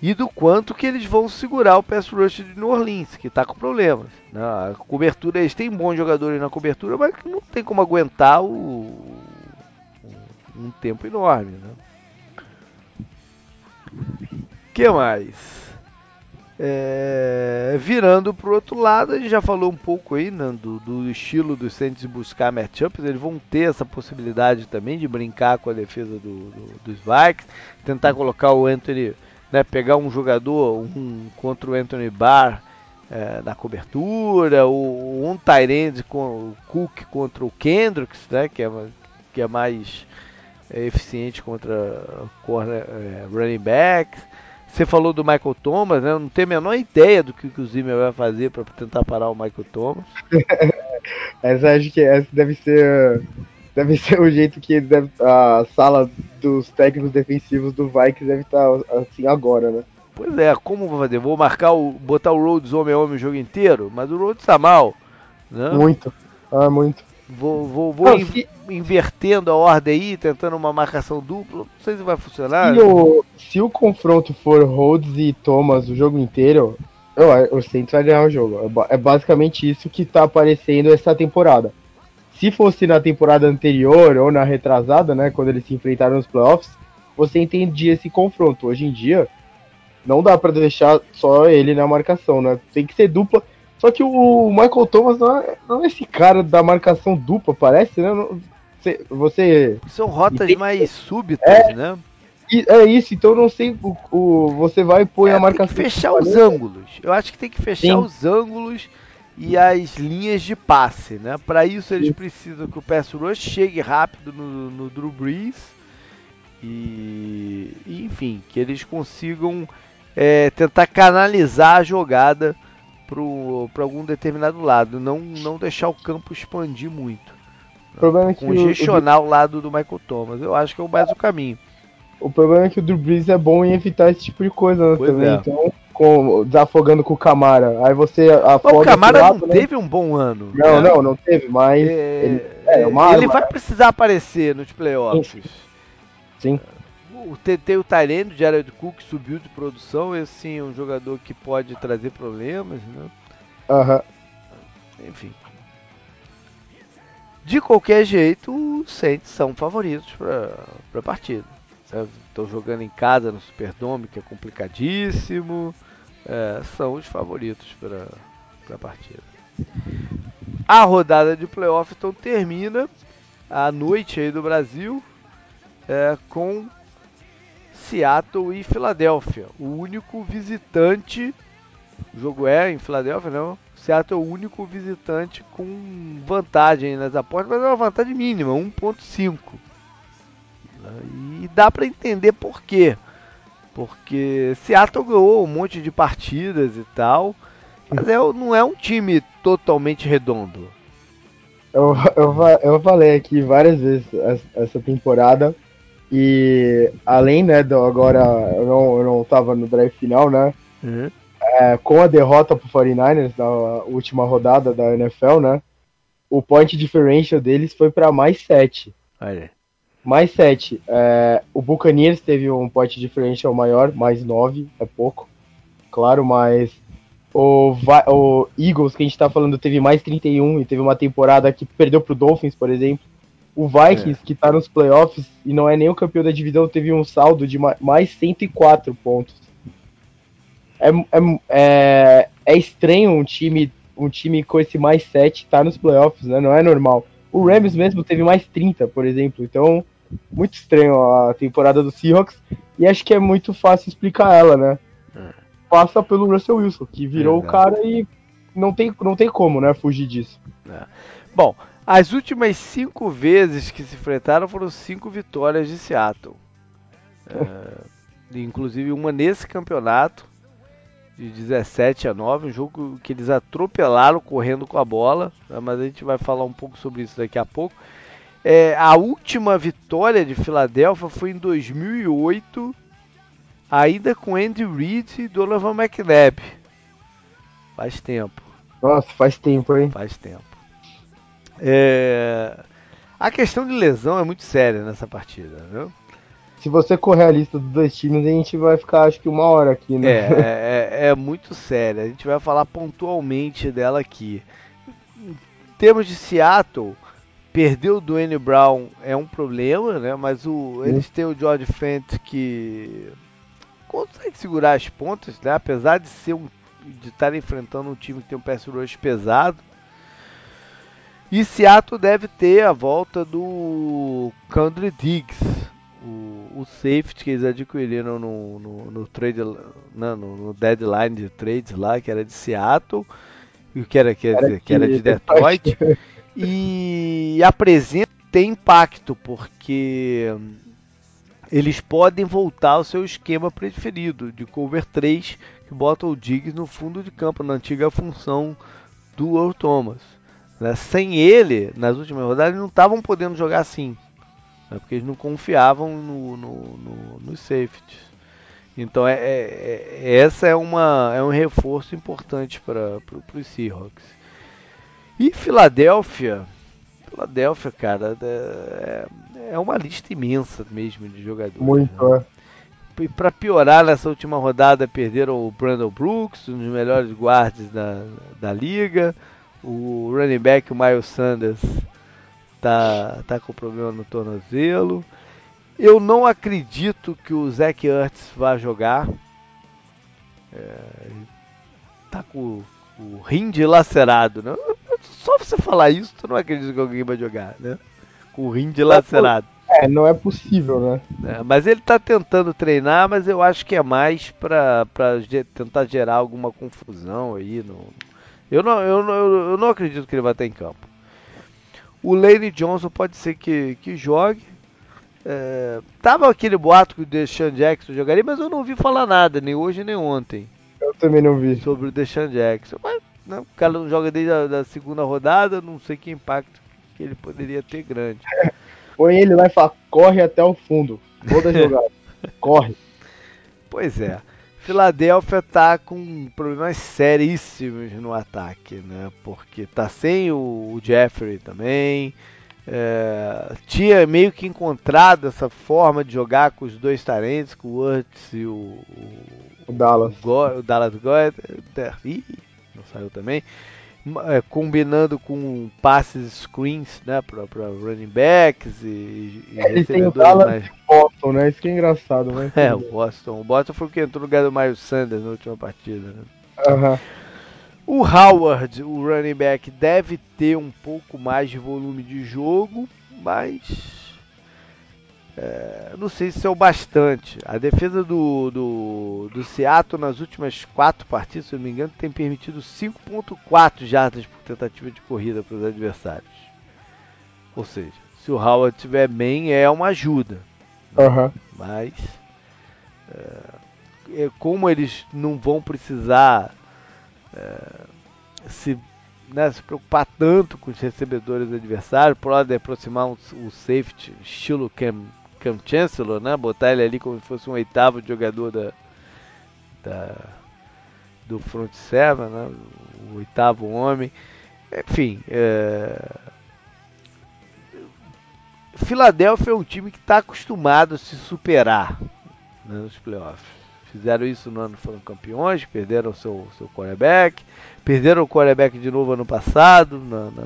E do quanto que eles vão segurar o pass rush de New Orleans, que está com problemas. Né? A cobertura, eles têm bons jogadores na cobertura, mas não tem como aguentar o, um tempo enorme. Né? que mais? É, virando para o outro lado, a gente já falou um pouco aí né, do, do, estilo dos Saints buscar matchups. Eles vão ter essa possibilidade também de brincar com a defesa do, do, dos Vikings, tentar colocar o Anthony, né, pegar um jogador um, contra o Anthony Barr é, na cobertura, ou um Tyrande com o Cook contra o Kendricks, né, que, é, que é mais é, eficiente contra corner, é, running backs. Você falou do Michael Thomas, né? Eu não tenho a menor ideia do que, que o Zimmer vai fazer para tentar parar o Michael Thomas. Mas acho que essa deve ser deve ser o jeito que deve, a sala dos técnicos defensivos do Vikings deve estar assim agora, né? Pois é, como vou fazer? Vou marcar o botar o Rhodes homem a homem o jogo inteiro, mas o Rhodes tá mal, né? Muito. Ah, muito. Vou, vou, vou não, in, se... invertendo a ordem aí, tentando uma marcação dupla. Não sei se vai funcionar. Se o, se o confronto for Rhodes e Thomas o jogo inteiro, eu, o Saints vai ganhar o jogo. É, é basicamente isso que tá aparecendo essa temporada. Se fosse na temporada anterior ou na retrasada, né, quando eles se enfrentaram nos playoffs, você entendia esse confronto. Hoje em dia, não dá para deixar só ele na marcação, né? Tem que ser dupla só que o Michael Thomas não é, não é esse cara da marcação dupla, parece, né? Você. você São rotas mais súbitas, é, né? É isso, então eu não sei o, o você vai pôr é, a marcação. Tem que fechar os ângulos. Eu acho que tem que fechar Sim. os ângulos e as linhas de passe, né? Para isso eles precisam que o pass rush chegue rápido no, no Drew Brees e, e enfim, que eles consigam é, tentar canalizar a jogada para algum determinado lado, não, não deixar o campo expandir muito. O problema é que Congestionar o, o, o lado do Michael Thomas, eu acho que é o mais o caminho. O problema é que o Drew Brees é bom em evitar esse tipo de coisa né, também. É. Então, com, desafogando com o Camara. Aí você afoga. O Camara lado, não né? teve um bom ano. Não, né? não, não teve, mas. É, ele, é, ele vai precisar aparecer nos playoffs. Sim. Sim. O, tem o Tyrene, o Jared Cook subiu de produção. Esse sim é um jogador que pode trazer problemas, né? Aham. Uhum. Enfim. De qualquer jeito, os Saints são favoritos para a partida. Estão jogando em casa no Superdome, que é complicadíssimo. É, são os favoritos para a partida. A rodada de playoff então termina à noite aí do Brasil é, com Seattle e Filadélfia. O único visitante. O jogo é em Filadélfia, não? Seattle é o único visitante com vantagem nas apostas, mas é uma vantagem mínima, 1.5. E dá para entender por quê. Porque Seattle ganhou um monte de partidas e tal, mas é, não é um time totalmente redondo. Eu, eu, eu falei aqui várias vezes essa temporada e além né, do, agora eu não, eu não tava no drive final, né? Uhum. É, com a derrota pro 49ers na última rodada da NFL, né? O point differential deles foi para mais 7. Olha mais 7. É, o Buccaneers teve um point differential maior, mais 9, é pouco. Claro, mas o, o Eagles, que a gente tá falando, teve mais 31 e teve uma temporada que perdeu pro Dolphins, por exemplo. O Vikings, é. que tá nos playoffs e não é nem o campeão da divisão, teve um saldo de mais 104 pontos. É, é, é, é estranho um time, um time com esse mais 7 tá nos playoffs, né? Não é normal. O Rams mesmo teve mais 30, por exemplo. Então, muito estranho a temporada do Seahawks e acho que é muito fácil explicar ela, né? É. Passa pelo Russell Wilson, que virou o cara e não tem, não tem como, né, fugir disso. É. Bom, as últimas cinco vezes que se enfrentaram foram cinco vitórias de Seattle. É, inclusive uma nesse campeonato de 17 a 9, um jogo que eles atropelaram correndo com a bola, né, mas a gente vai falar um pouco sobre isso daqui a pouco. É, a última vitória de Filadélfia foi em 2008, ainda com Andy Reid e Donovan McNabb. Faz tempo. Nossa, faz tempo, hein? Faz tempo. É... A questão de lesão é muito séria nessa partida, viu? Se você correr a lista dos dois times, a gente vai ficar acho que uma hora aqui, né? É, é, é muito séria. A gente vai falar pontualmente dela aqui. Em termos de Seattle, Perder o Dwayne Brown é um problema, né? Mas o, eles têm o George Fent que consegue segurar as pontas, né? Apesar de ser um, de estar enfrentando um time que tem um pass rush pesado. E Seattle deve ter a volta do Candre Diggs, o, o, safety que eles adquiriram no, no, no trade, não, no, no, deadline de trades lá, que era de Seattle, que era, quer dizer, que era de Detroit. E a presença tem impacto, porque eles podem voltar ao seu esquema preferido de cover 3, que bota o Diggs no fundo de campo, na antiga função do Earl Thomas. Né? Sem ele, nas últimas rodadas, eles não estavam podendo jogar assim, né? porque eles não confiavam no, no, no, nos safeties. Então é, é, é, essa é, uma, é um reforço importante para os Seahawks. E Filadélfia, Filadélfia, cara, é, é uma lista imensa mesmo de jogadores. Muito, né? é. E para piorar, nessa última rodada perderam o Brandon Brooks, um dos melhores guardas da, da liga. O running back, o Miles Sanders, tá, tá com problema no tornozelo. Eu não acredito que o Zach Ertz vá jogar. É, tá com o rim dilacerado, né? Só você falar isso, tu não acredita que alguém vai jogar, né? Com o rim dilacerado. É, não é possível, né? É, mas ele tá tentando treinar, mas eu acho que é mais pra, pra tentar gerar alguma confusão aí no, Eu não, eu, não, eu não acredito que ele vai estar em campo. O Lane Johnson pode ser que, que jogue. É, tava aquele boato que o Deshaun Jackson jogaria, mas eu não ouvi falar nada, nem hoje nem ontem. Eu também não vi. Sobre o Deshaun Jackson. Mas né, o cara não joga desde a da segunda rodada, não sei que impacto que ele poderia ter grande. Põe ele lá e fala, corre até o fundo. Toda jogada. corre. Pois é. Filadélfia tá com problemas seríssimos no ataque, né? Porque tá sem o Jeffrey também. É, tinha meio que encontrado essa forma de jogar com os dois talentos, com o Wurtz e o, o, o Dallas. O, Go, o Dallas Goethe. Ih, não saiu também é, combinando com passes screens, né, para running backs e, e é, recebedores mais... Boston, né? Isso que é engraçado, né? É, o Boston. O Boston foi o que entrou no lugar do Miles Sanders na última partida, né? Uhum. O Howard, o running back, deve ter um pouco mais de volume de jogo, mas é, não sei se é o bastante. A defesa do, do, do Seattle nas últimas quatro partidas, se eu não me engano, tem permitido 5.4 jardas por tentativa de corrida para os adversários. Ou seja, se o Howard estiver bem, é uma ajuda. Uhum. Mas, é, é, como eles não vão precisar é, se né, se preocupar tanto com os recebedores adversários, pode aproximar um, o safety estilo Cam, Cam Chancellor, né? Botar ele ali como se fosse um oitavo jogador da, da do front seven, né? O oitavo homem. Enfim, é... Filadélfia é um time que está acostumado a se superar né, nos playoffs. Fizeram isso no ano, foram campeões, perderam seu seu quarterback, perderam o quarterback de novo ano passado. Na, na,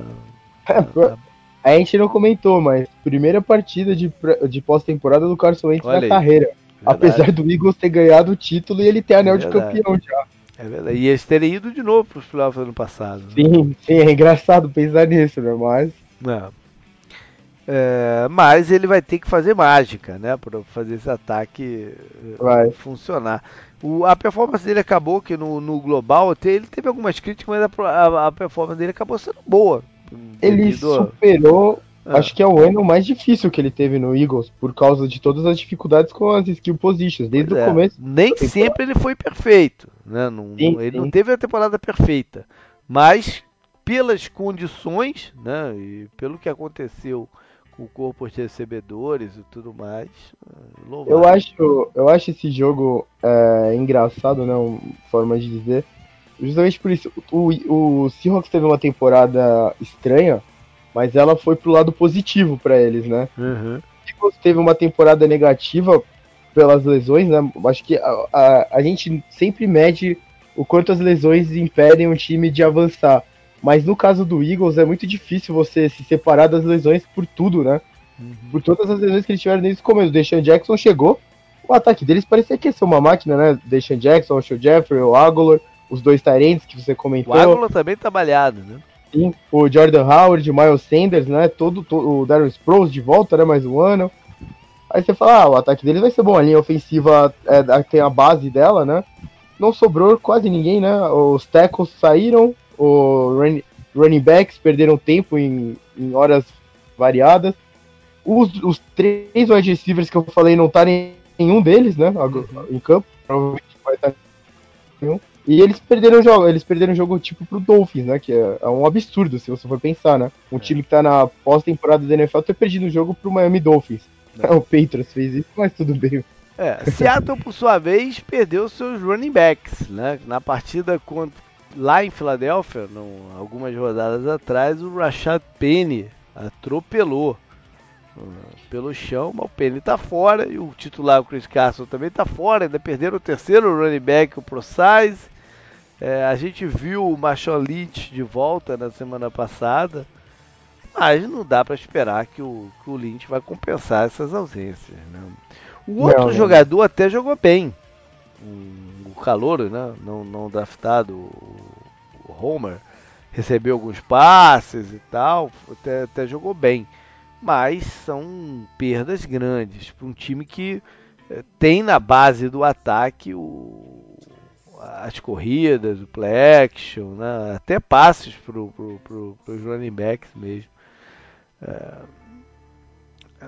na, a gente não comentou, mas primeira partida de, de pós-temporada do Carson Wentz na aí. carreira. Verdade. Apesar do Eagles ter ganhado o título e ele ter anel de campeão já. É verdade. E eles terem ido de novo para os playoffs ano passado. Né? Sim, sim, é engraçado pensar nisso, né? Mas. Não. É, mas ele vai ter que fazer mágica, né? Para fazer esse ataque eh, vai. funcionar. O, a performance dele acabou que no, no global ele teve algumas críticas, mas a, a, a performance dele acabou sendo boa. Ele superou, ah. acho que é o ano mais difícil que ele teve no Eagles, por causa de todas as dificuldades com as skill positions, desde pois o é. começo. Nem sempre ele foi perfeito, né? Não, sim, ele sim. não teve a temporada perfeita, mas pelas condições, né? E pelo que aconteceu com o corpo de recebedores e tudo mais. Eu acho, eu acho esse jogo é, engraçado, né? Uma forma de dizer Justamente por isso, o, o Seahawks teve uma temporada estranha, mas ela foi pro lado positivo para eles, né? Uhum. O Eagles teve uma temporada negativa pelas lesões, né? Acho que a, a, a gente sempre mede o quanto as lesões impedem um time de avançar. Mas no caso do Eagles é muito difícil você se separar das lesões por tudo, né? Uhum. Por todas as lesões que eles tiveram desde o começo. O Deshaun Jackson chegou, o ataque deles parecia que ia ser uma máquina, né? Deshaun Jackson, o Jeffrey, o Aguilar os dois Tyrants que você comentou. O Águla também trabalhado, tá né? Sim, o Jordan Howard, o Miles Sanders, né? Todo, todo, o Darren Sproles de volta, né? Mais um ano. Aí você fala, ah, o ataque dele vai ser bom. A linha ofensiva é, tem a base dela, né? Não sobrou quase ninguém, né? Os tackles saíram, o run, running backs perderam tempo em, em horas variadas. Os, os três wide receivers que eu falei não tá nenhum deles, né? Uhum. Em campo. Provavelmente vai estar nenhum. E eles perderam o jogo, eles perderam o jogo tipo pro Dolphins, né? Que é, é um absurdo se você for pensar, né? Um é. time que tá na pós-temporada da NFL ter perdido o jogo pro Miami Dolphins. É. O Patriots fez isso, mas tudo bem. É, Seattle, por sua vez, perdeu seus running backs, né? Na partida contra, lá em Filadélfia, algumas rodadas atrás, o Rashad Penny atropelou pelo chão, mas o Penny tá fora e o titular, o Chris Carson, também tá fora. Ainda perderam o terceiro running back, o ProSize. É, a gente viu o Lynch de volta na semana passada, mas não dá para esperar que o, que o Lynch vai compensar essas ausências. Né? O outro não, jogador até jogou bem, o, o Calouro, né? não, não draftado, o, Homer, recebeu alguns passes e tal, até, até jogou bem, mas são perdas grandes para um time que é, tem na base do ataque o as corridas, o play action, né? até passes para pro, os running backs mesmo. É,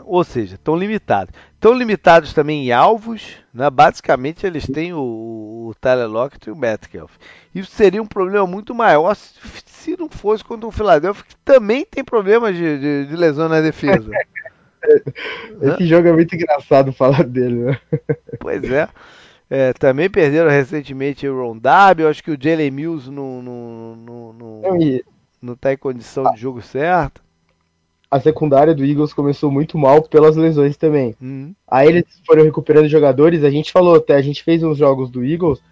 ou seja, estão limitados. Estão limitados também em alvos. Né? Basicamente, eles têm o, o Tyler Lockett e o Metcalf. Isso seria um problema muito maior se, se não fosse contra o Philadelphia, que também tem problemas de, de, de lesão na defesa. Esse jogo é muito engraçado falar dele, né? Pois é. É. também perderam recentemente o Ron Darby. Eu acho que o Jalen Mills não, não, não, não, não tá em condição de jogo certo a secundária do Eagles começou muito mal pelas lesões também. Uhum. Aí eles foram recuperando jogadores, a gente falou até, a gente fez uns jogos do Eagles,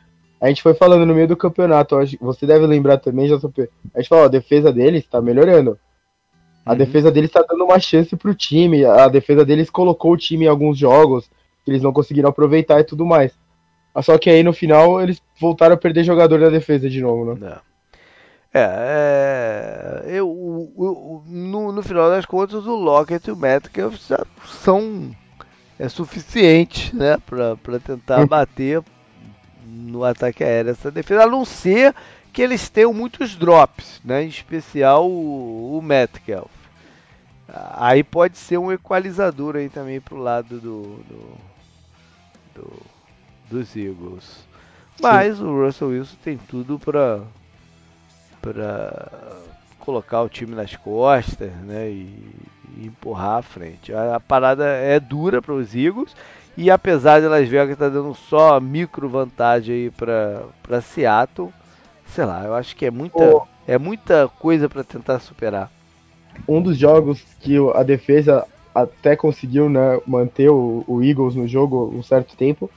a gente foi falando no meio do campeonato, você deve lembrar também, JP, a gente falou, a defesa deles tá melhorando. A uhum. defesa deles tá dando uma chance pro time, a defesa deles colocou o time em alguns jogos, que eles não conseguiram aproveitar e tudo mais. Só que aí no final eles voltaram a perder jogador na defesa de novo, né? Não. É, é eu, eu, no, no final das contas, o Lockett e o Metcalf são é suficiente né, para tentar bater no ataque aéreo essa defesa, a não ser que eles tenham muitos drops, né, em especial o, o Metcalf. Aí pode ser um equalizador aí também pro lado do, do, do dos Eagles. Mas Sim. o Russell Wilson tem tudo para para colocar o time nas costas, né, e, e empurrar à frente. A, a parada é dura para os Eagles e apesar de Las Vegas estar tá dando só micro vantagem aí para para Seattle, sei lá, eu acho que é muita oh. é muita coisa para tentar superar. Um dos jogos que a defesa até conseguiu né, manter o, o Eagles no jogo um certo tempo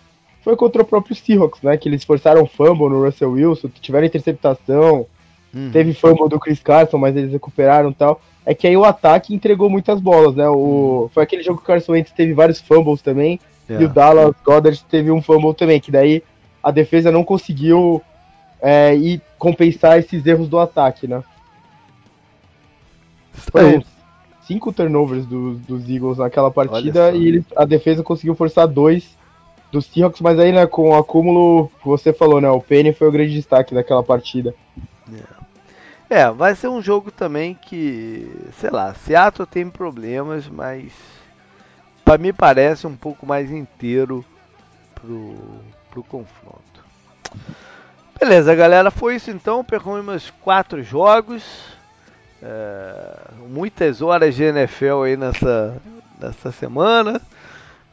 foi contra o próprio Seahawks, né? Que eles forçaram fumble no Russell Wilson, tiveram interceptação, Uhum. Teve fumble do Chris Carson, mas eles recuperaram e tal. É que aí o ataque entregou muitas bolas, né? O, uhum. Foi aquele jogo que o Carson Wentz teve vários fumbles também. Yeah. E o Dallas Goddard teve um fumble também, que daí a defesa não conseguiu é, compensar esses erros do ataque, né? Foram cinco turnovers do, dos Eagles naquela partida e eles, a defesa conseguiu forçar dois dos Seahawks, mas aí, né, com o acúmulo você falou, né, o Penny foi o grande destaque daquela partida. Yeah. É, vai ser um jogo também que, sei lá, Seattle tem problemas, mas para mim parece um pouco mais inteiro pro, pro confronto. Beleza, galera, foi isso então. Percorremos quatro jogos, é, muitas horas de NFL aí nessa, nessa semana,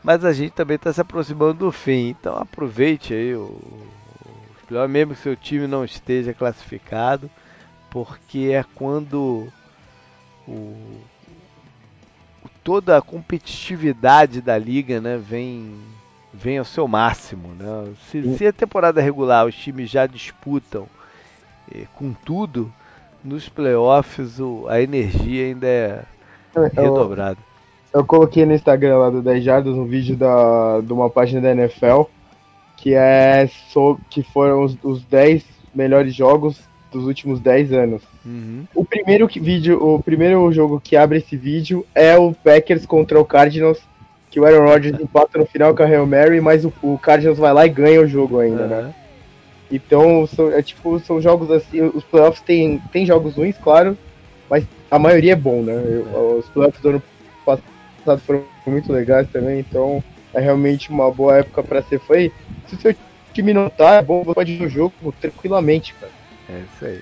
mas a gente também está se aproximando do fim. Então aproveite aí o, o mesmo que seu time não esteja classificado porque é quando o, toda a competitividade da liga né, vem, vem ao seu máximo. Né? Se, se a temporada regular os times já disputam eh, com tudo, nos playoffs o, a energia ainda é redobrada. Eu, coloquei no Instagram lá do 10 Jardas um vídeo da, de uma página da NFL que é sobre, que foram os, os 10 melhores jogos dos últimos 10 anos. Uhum. O primeiro que, vídeo, o primeiro jogo que abre esse vídeo é o Packers contra o Cardinals, que o Aaron Rodgers empata no final com a Hail Mary, mas o, o Cardinals vai lá e ganha o jogo ainda, uhum. né? Então, são, é, tipo, são jogos assim, os playoffs tem, tem jogos ruins, claro, mas a maioria é bom, né? Eu, os playoffs do ano passado foram muito legais também, então é realmente uma boa época para ser foi. Se o seu time não tá, é bom, você pode ir no jogo tranquilamente, cara. É isso aí.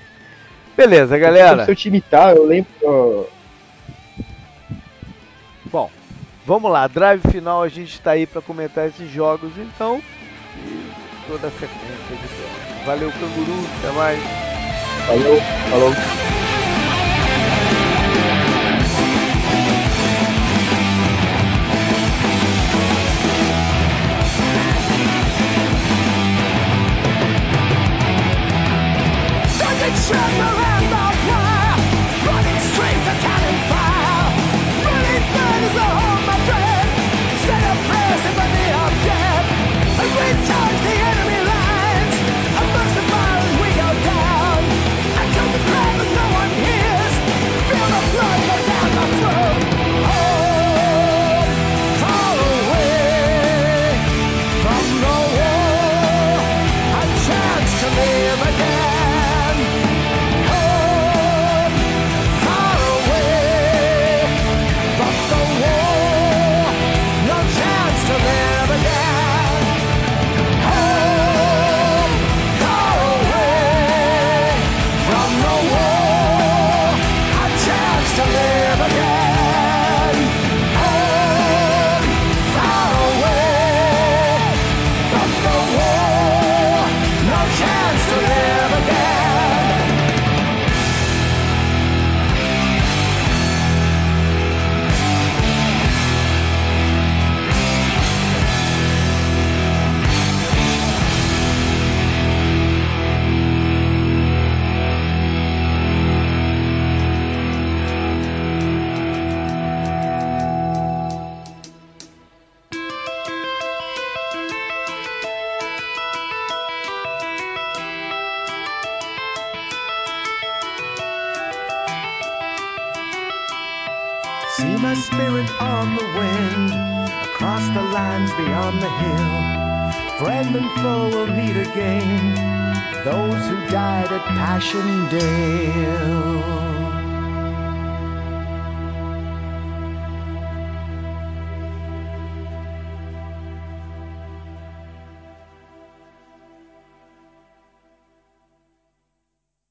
Beleza, galera. Se seu time tá, eu lembro. Bom, vamos lá. Drive final, a gente está aí para comentar esses jogos, então. E toda a sequência de Valeu, canguru. Até mais. Valeu. Falou. and foe will meet again. Those who died at Passchendaele.